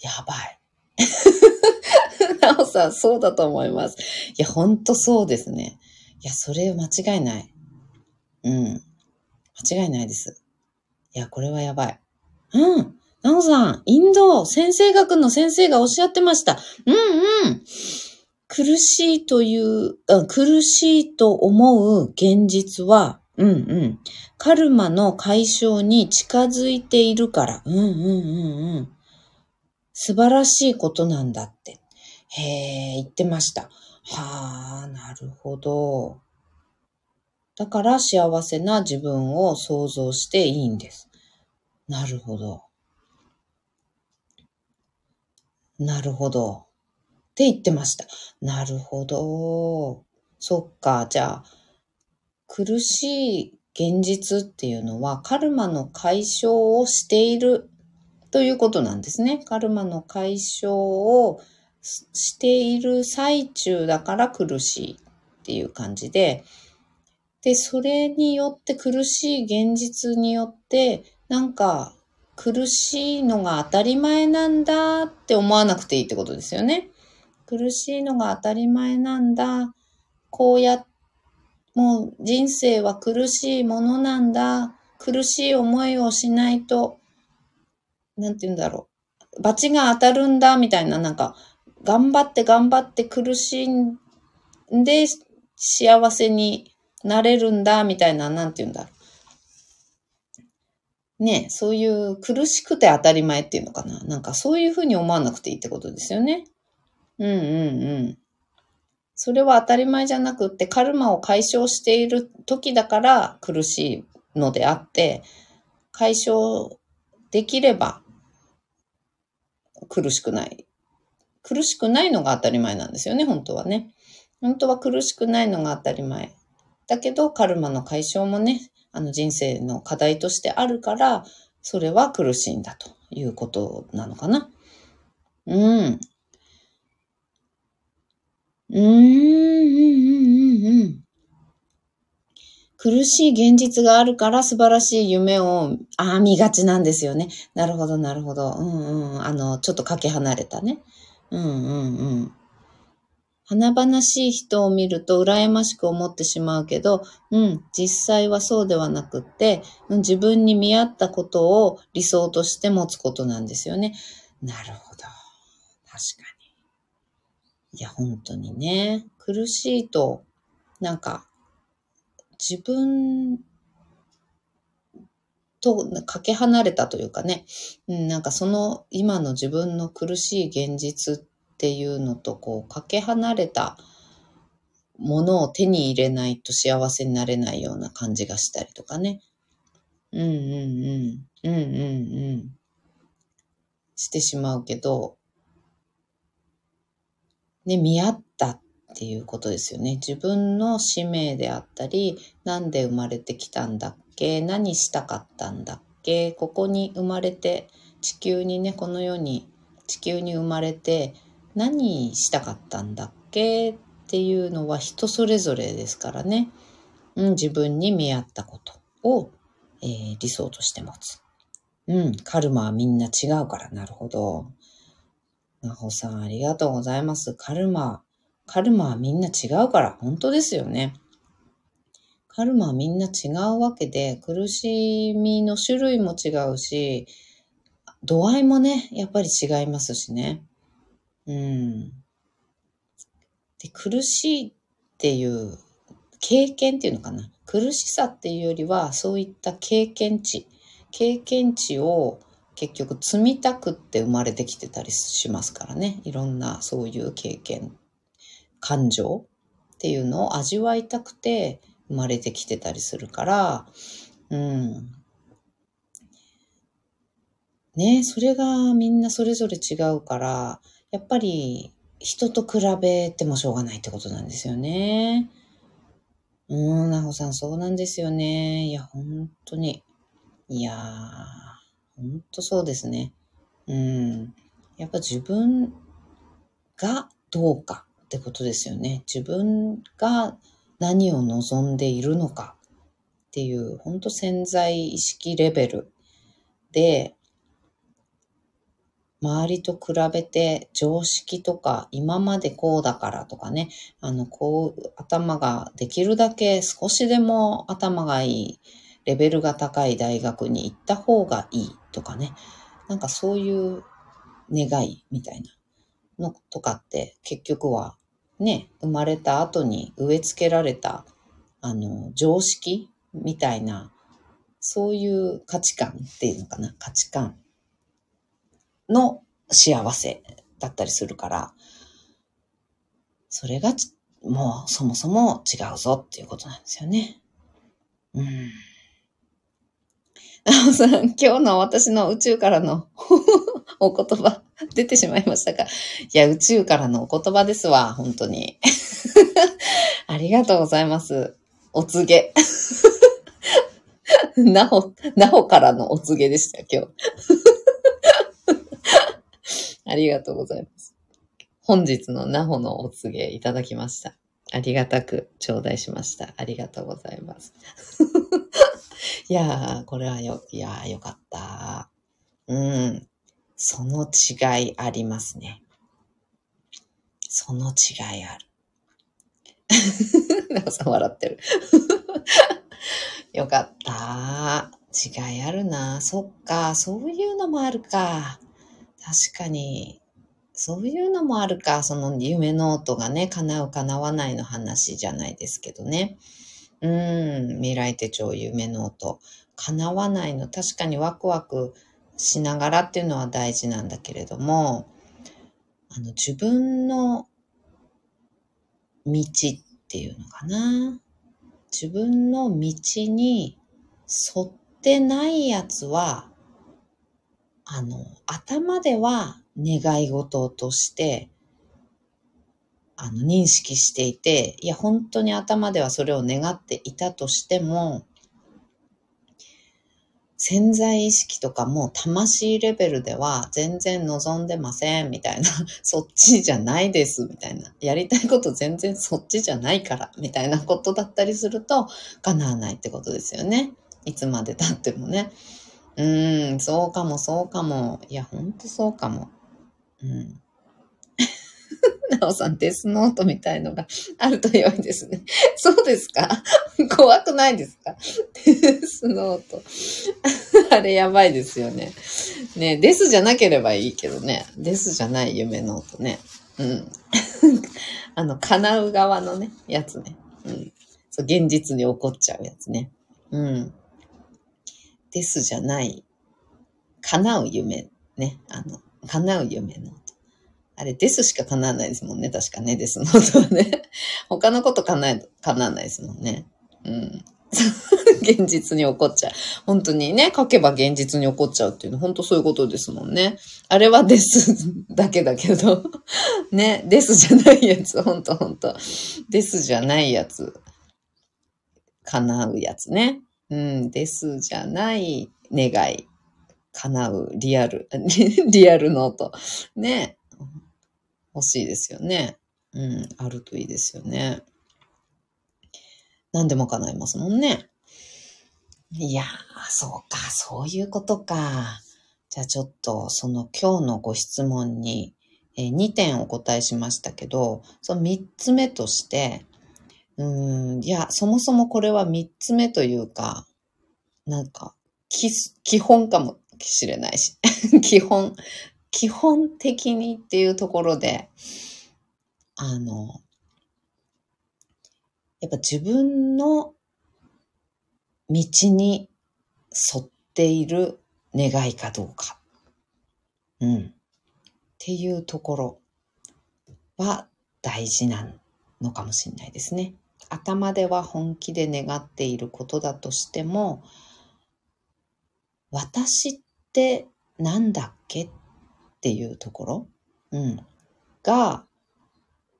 やばい。<laughs> なおさん、そうだと思います。いや、ほんとそうですね。いや、それ間違いない。うん。間違いないです。いや、これはやばい。うん。なおさん、インド、先生学の先生がおっしゃってました。うんうん。苦しいという苦しいと思う現実は、うんうん。カルマの解消に近づいているから。うんうんうんうん。素晴らしいことなんだって。へえ、言ってました。はあ、なるほど。だから幸せな自分を想像していいんです。なるほど。なるほど。って言ってました。なるほど。そっか。じゃあ、苦しい現実っていうのはカルマの解消をしているということなんですね。カルマの解消をしている最中だから苦しいっていう感じで、で、それによって苦しい現実によって、なんか苦しいのが当たり前なんだって思わなくていいってことですよね。苦しいのが当たり前なんだ。こうや、もう人生は苦しいものなんだ。苦しい思いをしないと、なんて言うんだろう。罰が当たるんだ、みたいな、なんか、頑張って頑張って苦しんで幸せになれるんだ、みたいな、なんて言うんだろう。ねそういう苦しくて当たり前っていうのかな。なんかそういうふうに思わなくていいってことですよね。うんうんうん。それは当たり前じゃなくって、カルマを解消している時だから苦しいのであって、解消できれば苦しくない。苦しくないのが当たり前なんですよね、本当はね。本当は苦しくないのが当たり前。だけど、カルマの解消もね、あの人生の課題としてあるから、それは苦しいんだということなのかな。うん。うーん、うん、うん、うん。苦しい現実があるから素晴らしい夢を、あ見がちなんですよね。なるほど、なるほど。うんうん。あの、ちょっとかけ離れたね。うんうんうん。華々しい人を見ると羨ましく思ってしまうけど、うん、実際はそうではなくって、うん、自分に見合ったことを理想として持つことなんですよね。なるほど。確かに。いや、本当にね、苦しいと、なんか、自分とかけ離れたというかね、うん、なんかその今の自分の苦しい現実っていうのとこうかけ離れたものを手に入れないと幸せになれないような感じがしたりとかね。うんうんうん。うんうんうん。してしまうけど、ね、見合ったっていうことですよね。自分の使命であったり、なんで生まれてきたんだっけ何したかったんだっけここに生まれて、地球にね、この世に、地球に生まれて、何したかったんだっけっていうのは人それぞれですからね。うん、自分に見合ったことを、えー、理想として持つ。うん、カルマはみんな違うから、なるほど。なほさん、ありがとうございます。カルマ、カルマはみんな違うから、本当ですよね。カルマはみんな違うわけで、苦しみの種類も違うし、度合いもね、やっぱり違いますしね。うん。で、苦しいっていう経験っていうのかな。苦しさっていうよりは、そういった経験値。経験値を結局積みたくって生まれてきてたりしますからね。いろんなそういう経験、感情っていうのを味わいたくて生まれてきてたりするから、うん。ねそれがみんなそれぞれ違うから、やっぱり人と比べてもしょうがないってことなんですよね。うん、なほさん、そうなんですよね。いや、本当に。いやー、本当そうですね。うん。やっぱ自分がどうかってことですよね。自分が何を望んでいるのかっていう、本当潜在意識レベルで、周りと比べて常識とか今までこうだからとかね、あの、こう、頭ができるだけ少しでも頭がいい、レベルが高い大学に行った方がいいとかね、なんかそういう願いみたいなのとかって結局はね、生まれた後に植え付けられた、あの、常識みたいな、そういう価値観っていうのかな、価値観の幸せだったりするから、それがもうそもそも違うぞっていうことなんですよね。うん。なおさん、今日の私の宇宙からの <laughs> お言葉出てしまいましたか？いや、宇宙からのお言葉ですわ、本当に。<laughs> ありがとうございます。お告げ。<laughs> なほ、なほからのお告げでした、今日。ありがとうございます。本日のなほのお告げいただきました。ありがたく頂戴しました。ありがとうございます。いやー、これはよ、いやー、よかった。うん。その違いありますね。その違いある。<laughs> なおさん笑ってる。<laughs> よかった。違いあるな。そっか。そういうのもあるか。確かに。そういうのもあるか。その夢ノートがね、叶う叶わないの話じゃないですけどね。うん。未来手帳夢ノート。叶わないの。確かにワクワクしながらっていうのは大事なんだけれども、あの、自分の道っていうのかな。自分の道に沿ってないやつは、あの、頭では願い事として、あの、認識していて、いや、本当に頭ではそれを願っていたとしても、潜在意識とかも魂レベルでは全然望んでませんみたいな、<laughs> そっちじゃないですみたいな、やりたいこと全然そっちじゃないからみたいな <laughs> ことだったりすると叶わないってことですよね。いつまで経ってもね。うーん、そうかもそうかも。いや、ほんとそうかも。うん。なおさん、デスノートみたいのがあると良いですね。<laughs> そうですか？<laughs> 怖くないですか？デスノート。<laughs> あれやばいですよね。ね、デスじゃなければいいけどね。デスじゃない夢ノートね。うん。あの、叶う側のね、やつね。うん。そう、現実に起こっちゃうやつね。うん。デスじゃない、叶う夢ね。あの、叶う夢ノート。あれ、デスしか叶わないですもんね。確かね、デスノートはね。<laughs> 他のこと叶え、叶わないですもんね。うん。<laughs> 現実に起こっちゃう。本当にね、書けば現実に起こっちゃうっていうの、本当そういうことですもんね。あれはデス <laughs> だけだけど、ね、デスじゃないやつ、本当本当デスじゃないやつ、叶うやつね。うん、デスじゃない願い、叶うリアル、リアルノート。ね、欲しいですよね。うん、あるといいですよね。何でも叶いますもんね。いやー、そうか、そういうことか。じゃあちょっと、その今日のご質問に、えー2点お答えしましたけど、その3つ目として、うーん、いや、そもそもこれは3つ目というか、なんか、基本かもしれないし、<laughs> 基本、基本的にっていうところで、あの、やっぱ自分の道に沿っている願いかどうか。うん。っていうところは大事なのかもしれないですね。頭では本気で願っていることだとしても、私ってなんだっけっっていうところ、うん、が、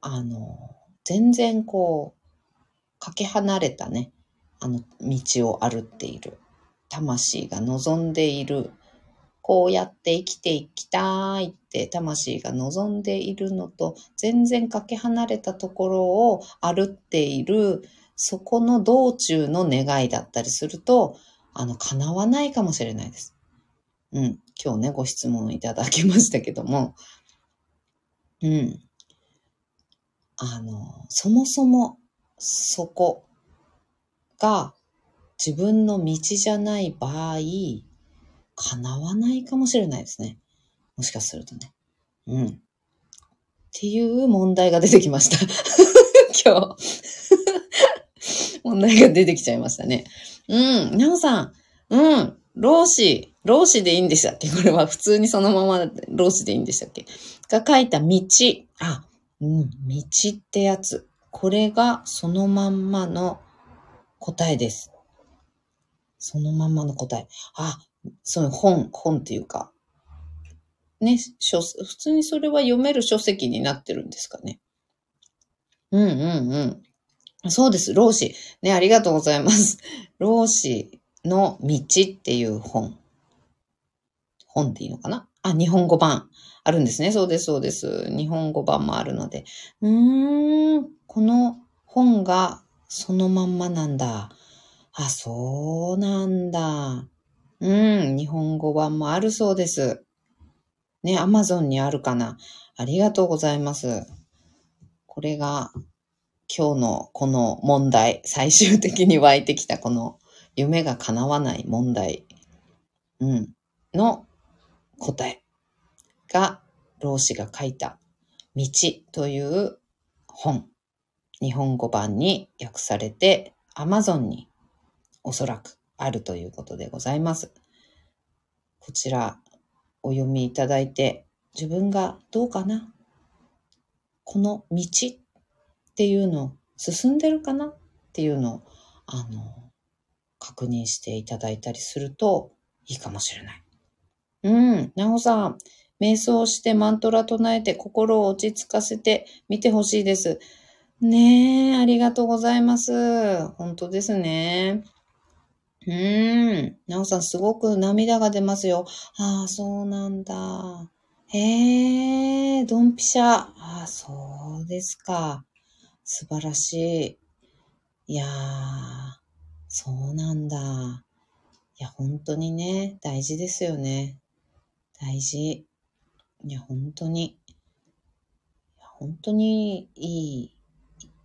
あの、全然こう、かけ離れたね、あの、道を歩っている。魂が望んでいる。こうやって生きていきたいって魂が望んでいるのと全然かけ離れたところを歩っているそこの道中の願いだったりすると、あの、叶わないかもしれないです。うん。今日ね、ご質問いただきましたけども、うん。あの、そもそもそこが自分の道じゃない場合、叶わないかもしれないですね。もしかするとね。うん。っていう問題が出てきました。<laughs> 今日。<laughs> 問題が出てきちゃいましたね。うん。なおさん。うん。老子。老子でいいんでしたっけ？これは普通にそのまま老子でいいんでしたっけ？が書いた道。あ、うん。道ってやつ。これがそのまんまの答えです。そのまんまの答え。あ、その本、本っていうか、ね、書、普通にそれは読める書籍になってるんですかね。うんうんうん。そうです、老子。ね、ありがとうございます。老子の道っていう本。本っていいのかな？あ、日本語版。あるんですね。そうです、そうです。日本語版もあるので。うーん、この本がそのまんまなんだ。あ、そうなんだ。うん、日本語版もあるそうです。ね、アマゾンにあるかな。ありがとうございます。これが今日のこの問題、最終的に湧いてきたこの夢が叶わない問題、うん、の答えが、老子が書いた道という本、日本語版に訳されて、アマゾンにおそらくあるということでございます。こちらお読みいただいて、自分がどうかな？この道っていうの進んでるかな？っていうのを、あの、確認していただいたりするといいかもしれない。うん、なおさん、瞑想してマントラ唱えて心を落ち着かせてみてほしいです。ねえ、ありがとうございます。本当ですね。うーん。なおさん、すごく涙が出ますよ。ああ、そうなんだ。へえ、ドンピシャ。ああ、そうですか。素晴らしい。いやー、そうなんだ。いや、本当にね、大事ですよね。大事。いや、本当に。本当にいい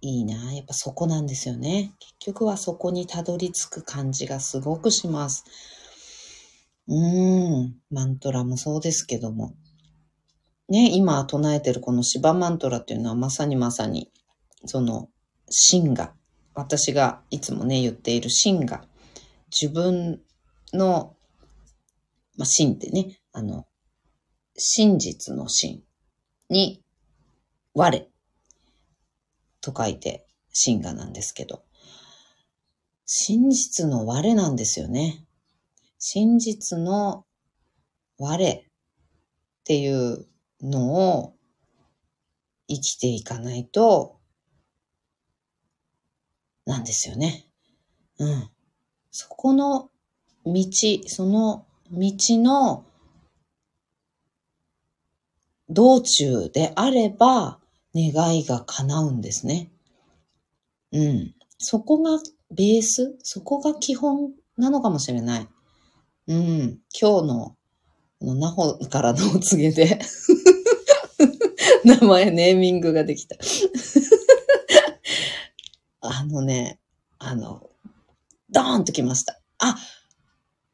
いいな。やっぱそこなんですよね。結局はそこにたどり着く感じがすごくします。うーん。マントラもそうですけども。ね、今唱えてるこの芝マントラっていうのはまさにまさに、その、真が、私がいつもね、言っている真が、自分の、まあ、真ってね、あの、真実の真に、我と書いて、真我なんですけど、真実の我なんですよね。真実の我っていうのを生きていかないと、なんですよね。うん。そこの道、その道の道中であれば、願いが叶うんですね。うん。そこがベース？そこが基本なのかもしれない。うん。今日の、の、なほからのお告げで <laughs> 名前、ネーミングができた <laughs> あのね、あの、ドーンときました。あ、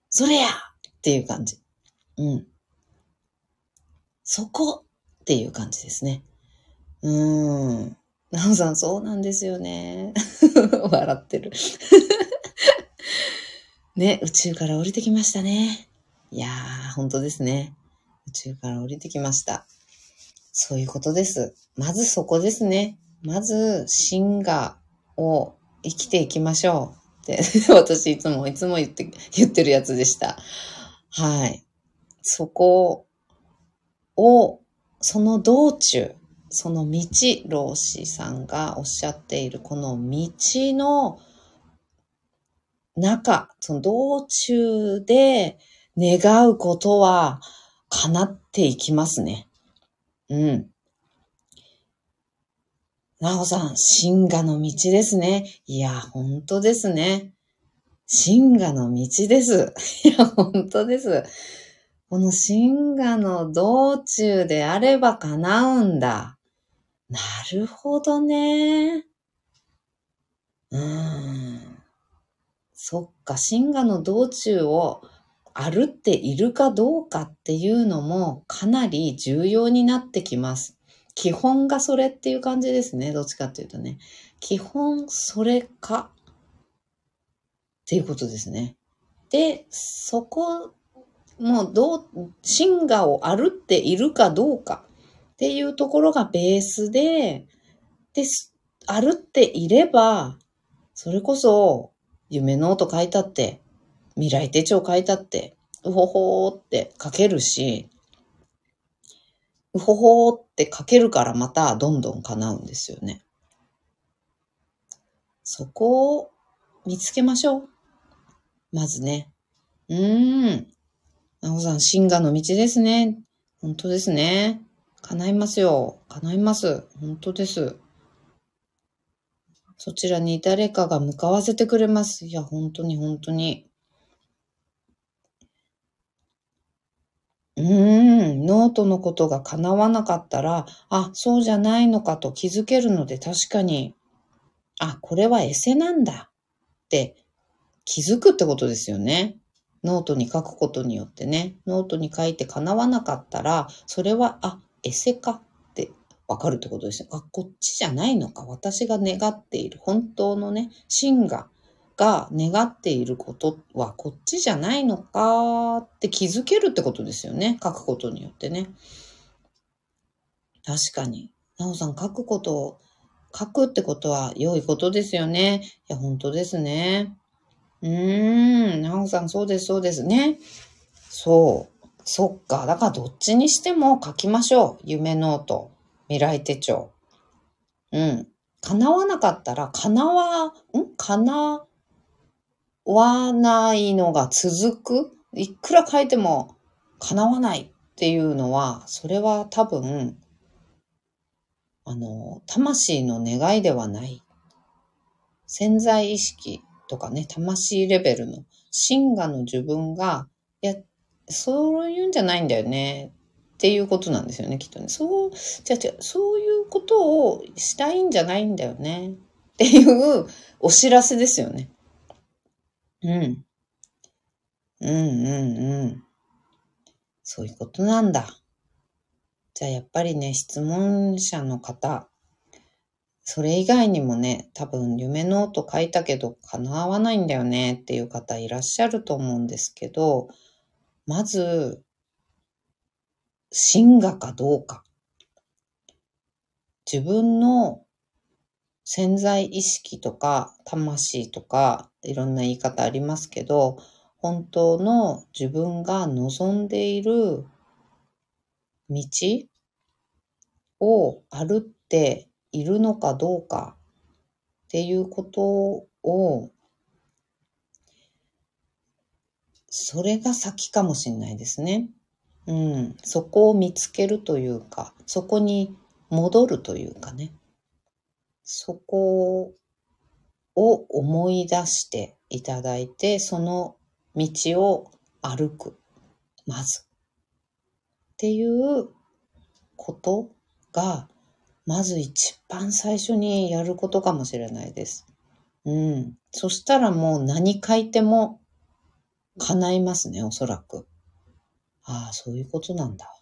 それやっていう感じ。うん。そこっていう感じですね。うーん。なおさん、そうなんですよね。<laughs> 笑ってる。<laughs> ね、宇宙から降りてきましたね。いやー、本当ですね。宇宙から降りてきました。そういうことです。まずそこですね。まず、シンガーを生きていきましょうって <laughs> 私いつもいつも言って言ってるやつでした。はい。そこをその道中その道老子さんがおっしゃっているこの道の中その道中で願うことは叶っていきますね。うん。なおさん、進化の道ですね。いや、本当ですね。進化の道です。いや、本当です。この進化の道中であれば叶うんだ。なるほどね。うん。そっか、進化の道中を歩っているかどうかっていうのもかなり重要になってきます。基本がそれっていう感じですね。どっちかっていうとね。基本それかっていうことですね。で、そこ、もうどう、進化を歩っているかどうかっていうところがベースで、で、歩っていれば、それこそ夢ノート書いたって、未来手帳書いたって、うほほーって書けるし、うほほーって書けるからまたどんどん叶うんですよね。そこを見つけましょう。まずね。うーん。なおさん、進化の道ですね。本当ですね。叶いますよ。叶います。本当です。そちらに誰かが向かわせてくれます。いや、本当に本当に。うーん、ノートのことが叶わなかったら、あ、そうじゃないのかと気づけるので確かに、あ、これはエセなんだって気づくってことですよね。ノートに書くことによってね。ノートに書いて叶わなかったら、それは、あ、エセかってわかるってことですよ。あ、こっちじゃないのか。私が願っている本当のね、真がが願っていることはこっちじゃないのかって気づけるってことですよね。書くことによってね。確かに。なおさん、書くことを、書くってことは良いことですよね。いや、本当ですね。うーん、なおさん、そうです、そうですね。そう。そっか。だからどっちにしても書きましょう。夢ノート、未来手帳。うん。叶わなかったら、叶わ、ん？叶わないのが続く？いくら書いても叶わないっていうのは、それは多分、あの、魂の願いではない。潜在意識とかね、魂レベルの真我の自分が、いや、そういうんじゃないんだよね。っていうことなんですよね、きっとね。そう、じゃ違う、そういうことをしたいんじゃないんだよね。っていうお知らせですよね。うん。うんうんうん。そういうことなんだ。じゃあやっぱりね、質問者の方、それ以外にもね、多分夢ノート書いたけど叶わないんだよねっていう方いらっしゃると思うんですけど、まず、真我かどうか。自分の潜在意識とか魂とかいろんな言い方ありますけど、本当の自分が望んでいる道を歩っているのかどうかっていうことを、それが先かもしれないですね。うん。そこを見つけるというか、そこに戻るというかね。そこを思い出していただいて、その道を歩く。まず。っていうことが、まず一番最初にやることかもしれないです。うん。そしたらもう何書いても叶いますね、おそらく。ああ、そういうことなんだ。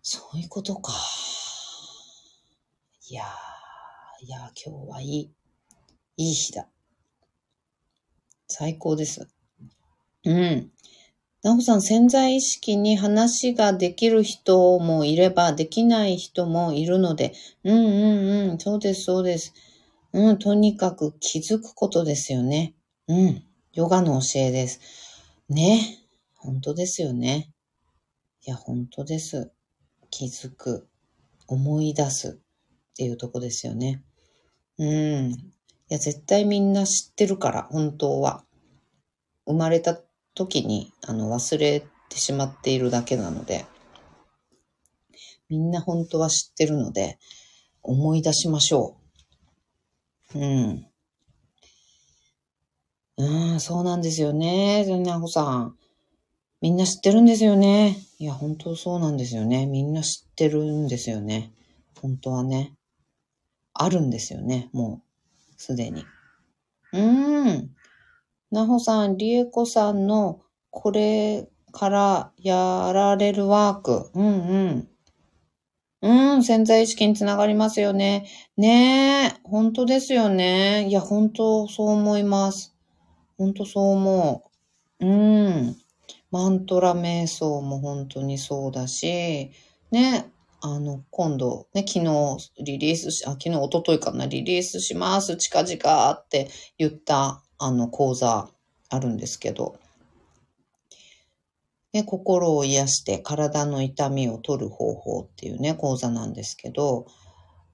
そういうことか。いやー、いやー、今日はいい、いい日だ。最高です。うん。なおさん、潜在意識に話ができる人もいれば、できない人もいるので、うんうんうん、そうです、そうです。うん、とにかく気づくことですよね。うん。ヨガの教えです。ね。本当ですよね。いや、本当です。気づく。思い出す。っていうとこですよね。うん。いや、絶対みんな知ってるから、本当は。生まれた時に、あの、忘れてしまっているだけなので、みんな本当は知ってるので、思い出しましょう。うん。うん、そうなんですよね、なほさん。みんな知ってるんですよね。いや、本当そうなんですよね。みんな知ってるんですよね。本当はね。あるんですよね。もう、すでに。うーん。なほさん、りえこさんのこれからやられるワーク。うんうん。うん、潜在意識につながりますよね。ねえ、本当ですよね。いや、本当そう思います。本当そう思う。うん。マントラ瞑想も本当にそうだし、ね、あの、今度、ね、昨日リリースし、あ、昨日、一昨日かな、リリースします、近々って言った、あの、講座あるんですけど、ね、心を癒して体の痛みを取る方法っていうね、講座なんですけど、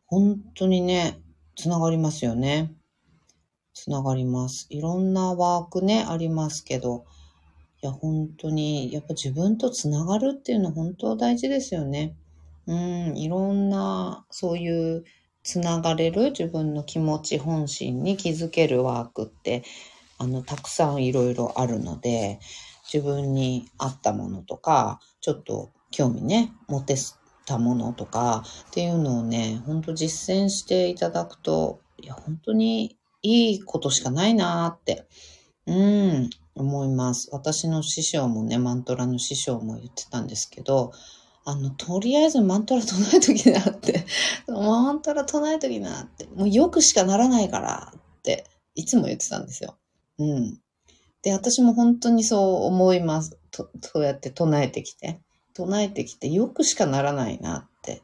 本当にね、つながりますよね。つながります。いろんなワークね、ありますけど、いや、本当に、やっぱ自分とつながるっていうのは本当大事ですよね。うん、いろんな、そういうつながれる自分の気持ち、本心に気づけるワークって、あの、たくさんいろいろあるので、自分に合ったものとか、ちょっと興味ね、持てたものとかっていうのをね、ほんと実践していただくと、いや、本当にいいことしかないなーって、うん、思います。私の師匠もね、マントラの師匠も言ってたんですけど、あの、とりあえずマントラ唱えときなって、<laughs> マントラ唱えときなって、もうよくしかならないからって、いつも言ってたんですよ。うん。で、私も本当にそう思います。とそうやって唱えてきて。唱えてきて、よくしかならないなって、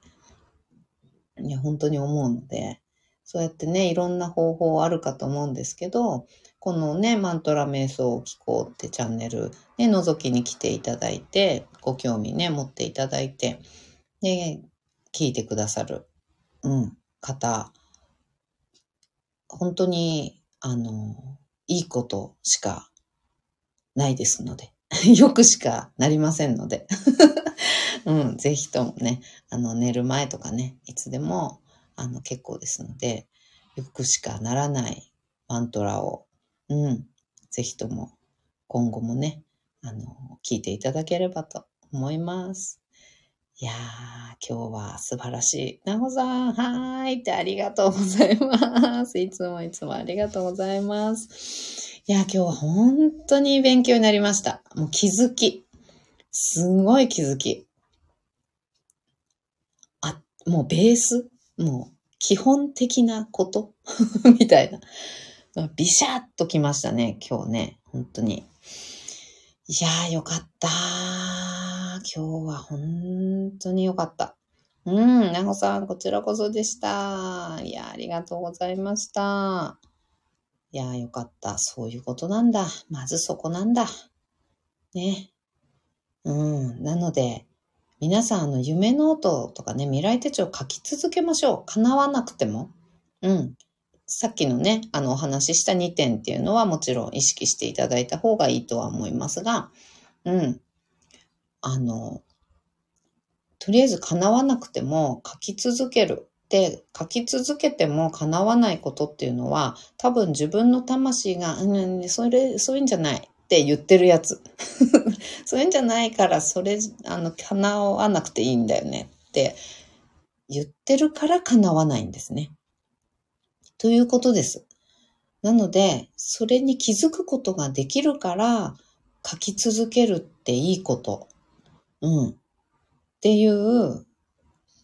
いや、本当に思うので、そうやってね、いろんな方法あるかと思うんですけど、このね、マントラ瞑想を聞こうってチャンネル、ね、覗きに来ていただいて、ご興味ね、持っていただいて、で、聞いてくださる、うん、方、本当に、あの、いいことしかないですので、<laughs> よくしかなりませんので、<laughs> うん、ぜひともね、あの、寝る前とかね、いつでも、あの、結構ですので、よくしかならないマントラをうん。ぜひとも今後もね、あの、聞いていただければと思います。いやー、今日は素晴らしい。なほさん、はーいってありがとうございます。いつもいつもありがとうございます。いやー、今日は本当に勉強になりました。もう気づき。すごい気づき。あ、もうベース？もう基本的なこと？<laughs> みたいな。ビシャッときましたね、今日ね。本当に。いやー、よかった今日は本当によかった。うん、なほさん、こちらこそでした。いや、ありがとうございました。いやー、よかった。そういうことなんだ。まずそこなんだ。ね。うん。なので、皆さん、あの、夢ノートとかね、未来手帳書き続けましょう。叶わなくても。うん。さっきのね、あのお話しした2点っていうのはもちろん意識していただいた方がいいとは思いますが、うん。あの、とりあえず叶わなくても書き続ける。で、書き続けても叶わないことっていうのは、多分自分の魂が、うん、それ、そういうんじゃないって言ってるやつ。<laughs> そういうんじゃないから、それ、あの、叶わなくていいんだよねって言ってるから叶わないんですね。ということです。なので、それに気づくことができるから、書き続けるっていいこと。うん。っていう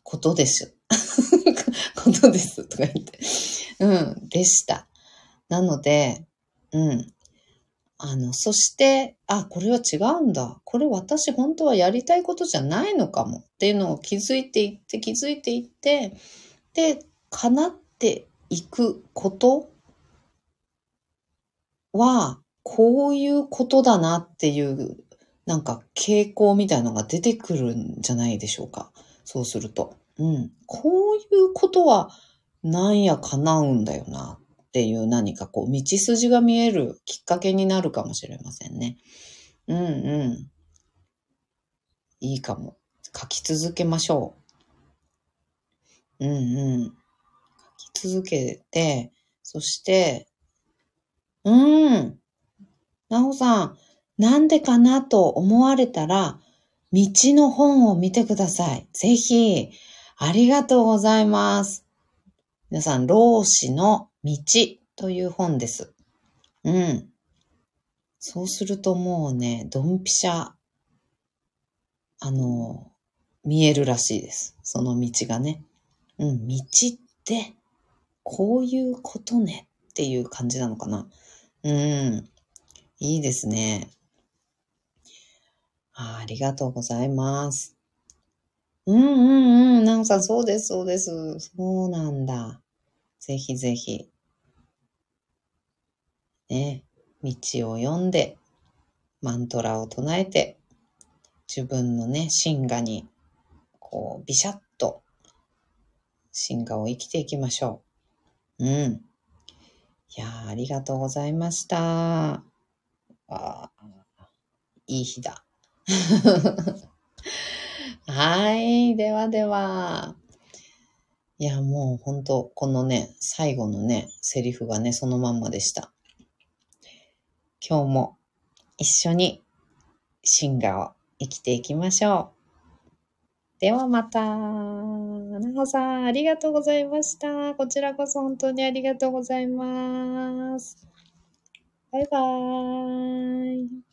ことです。<laughs> ことです。とか言って。うん。でした。なので、うん。あの、そして、あ、これは違うんだ。これ私本当はやりたいことじゃないのかもっていうのを気づいていって、気づいていって、で、叶っていくことは、こういうことだなっていう、なんか傾向みたいのが出てくるんじゃないでしょうか。そうすると。うん。こういうことは、なんや叶うんだよなっていう何かこう、道筋が見えるきっかけになるかもしれませんね。うんうん。いいかも。書き続けましょう。うんうん。続けて、そして、うーん。なおさん、なんでかなと思われたら、道の本を見てください。ぜひ、ありがとうございます。皆さん、老子の道という本です。うん。そうするともうね、ドンピシャ、あの、見えるらしいです。その道がね。うん、道って、こういうことねっていう感じなのかな。うん。いいですね。あありがとうございます。うんうんうん。なおさん、そうです、そうです。そうなんだ。ぜひぜひ。ね、道を読んで、マントラを唱えて、自分のね、真我に、こう、ビシャッと、真我を生きていきましょう。うん。いやー、ありがとうございました。あーいい日だ。<laughs> はい。ではでは。いや、もう本当このね、最後のね、セリフがね、そのまんまでした。今日も一緒にシンガーを生きていきましょう。ではまた。なほさん、ありがとうございました。こちらこそ本当にありがとうございます。バイバーイ。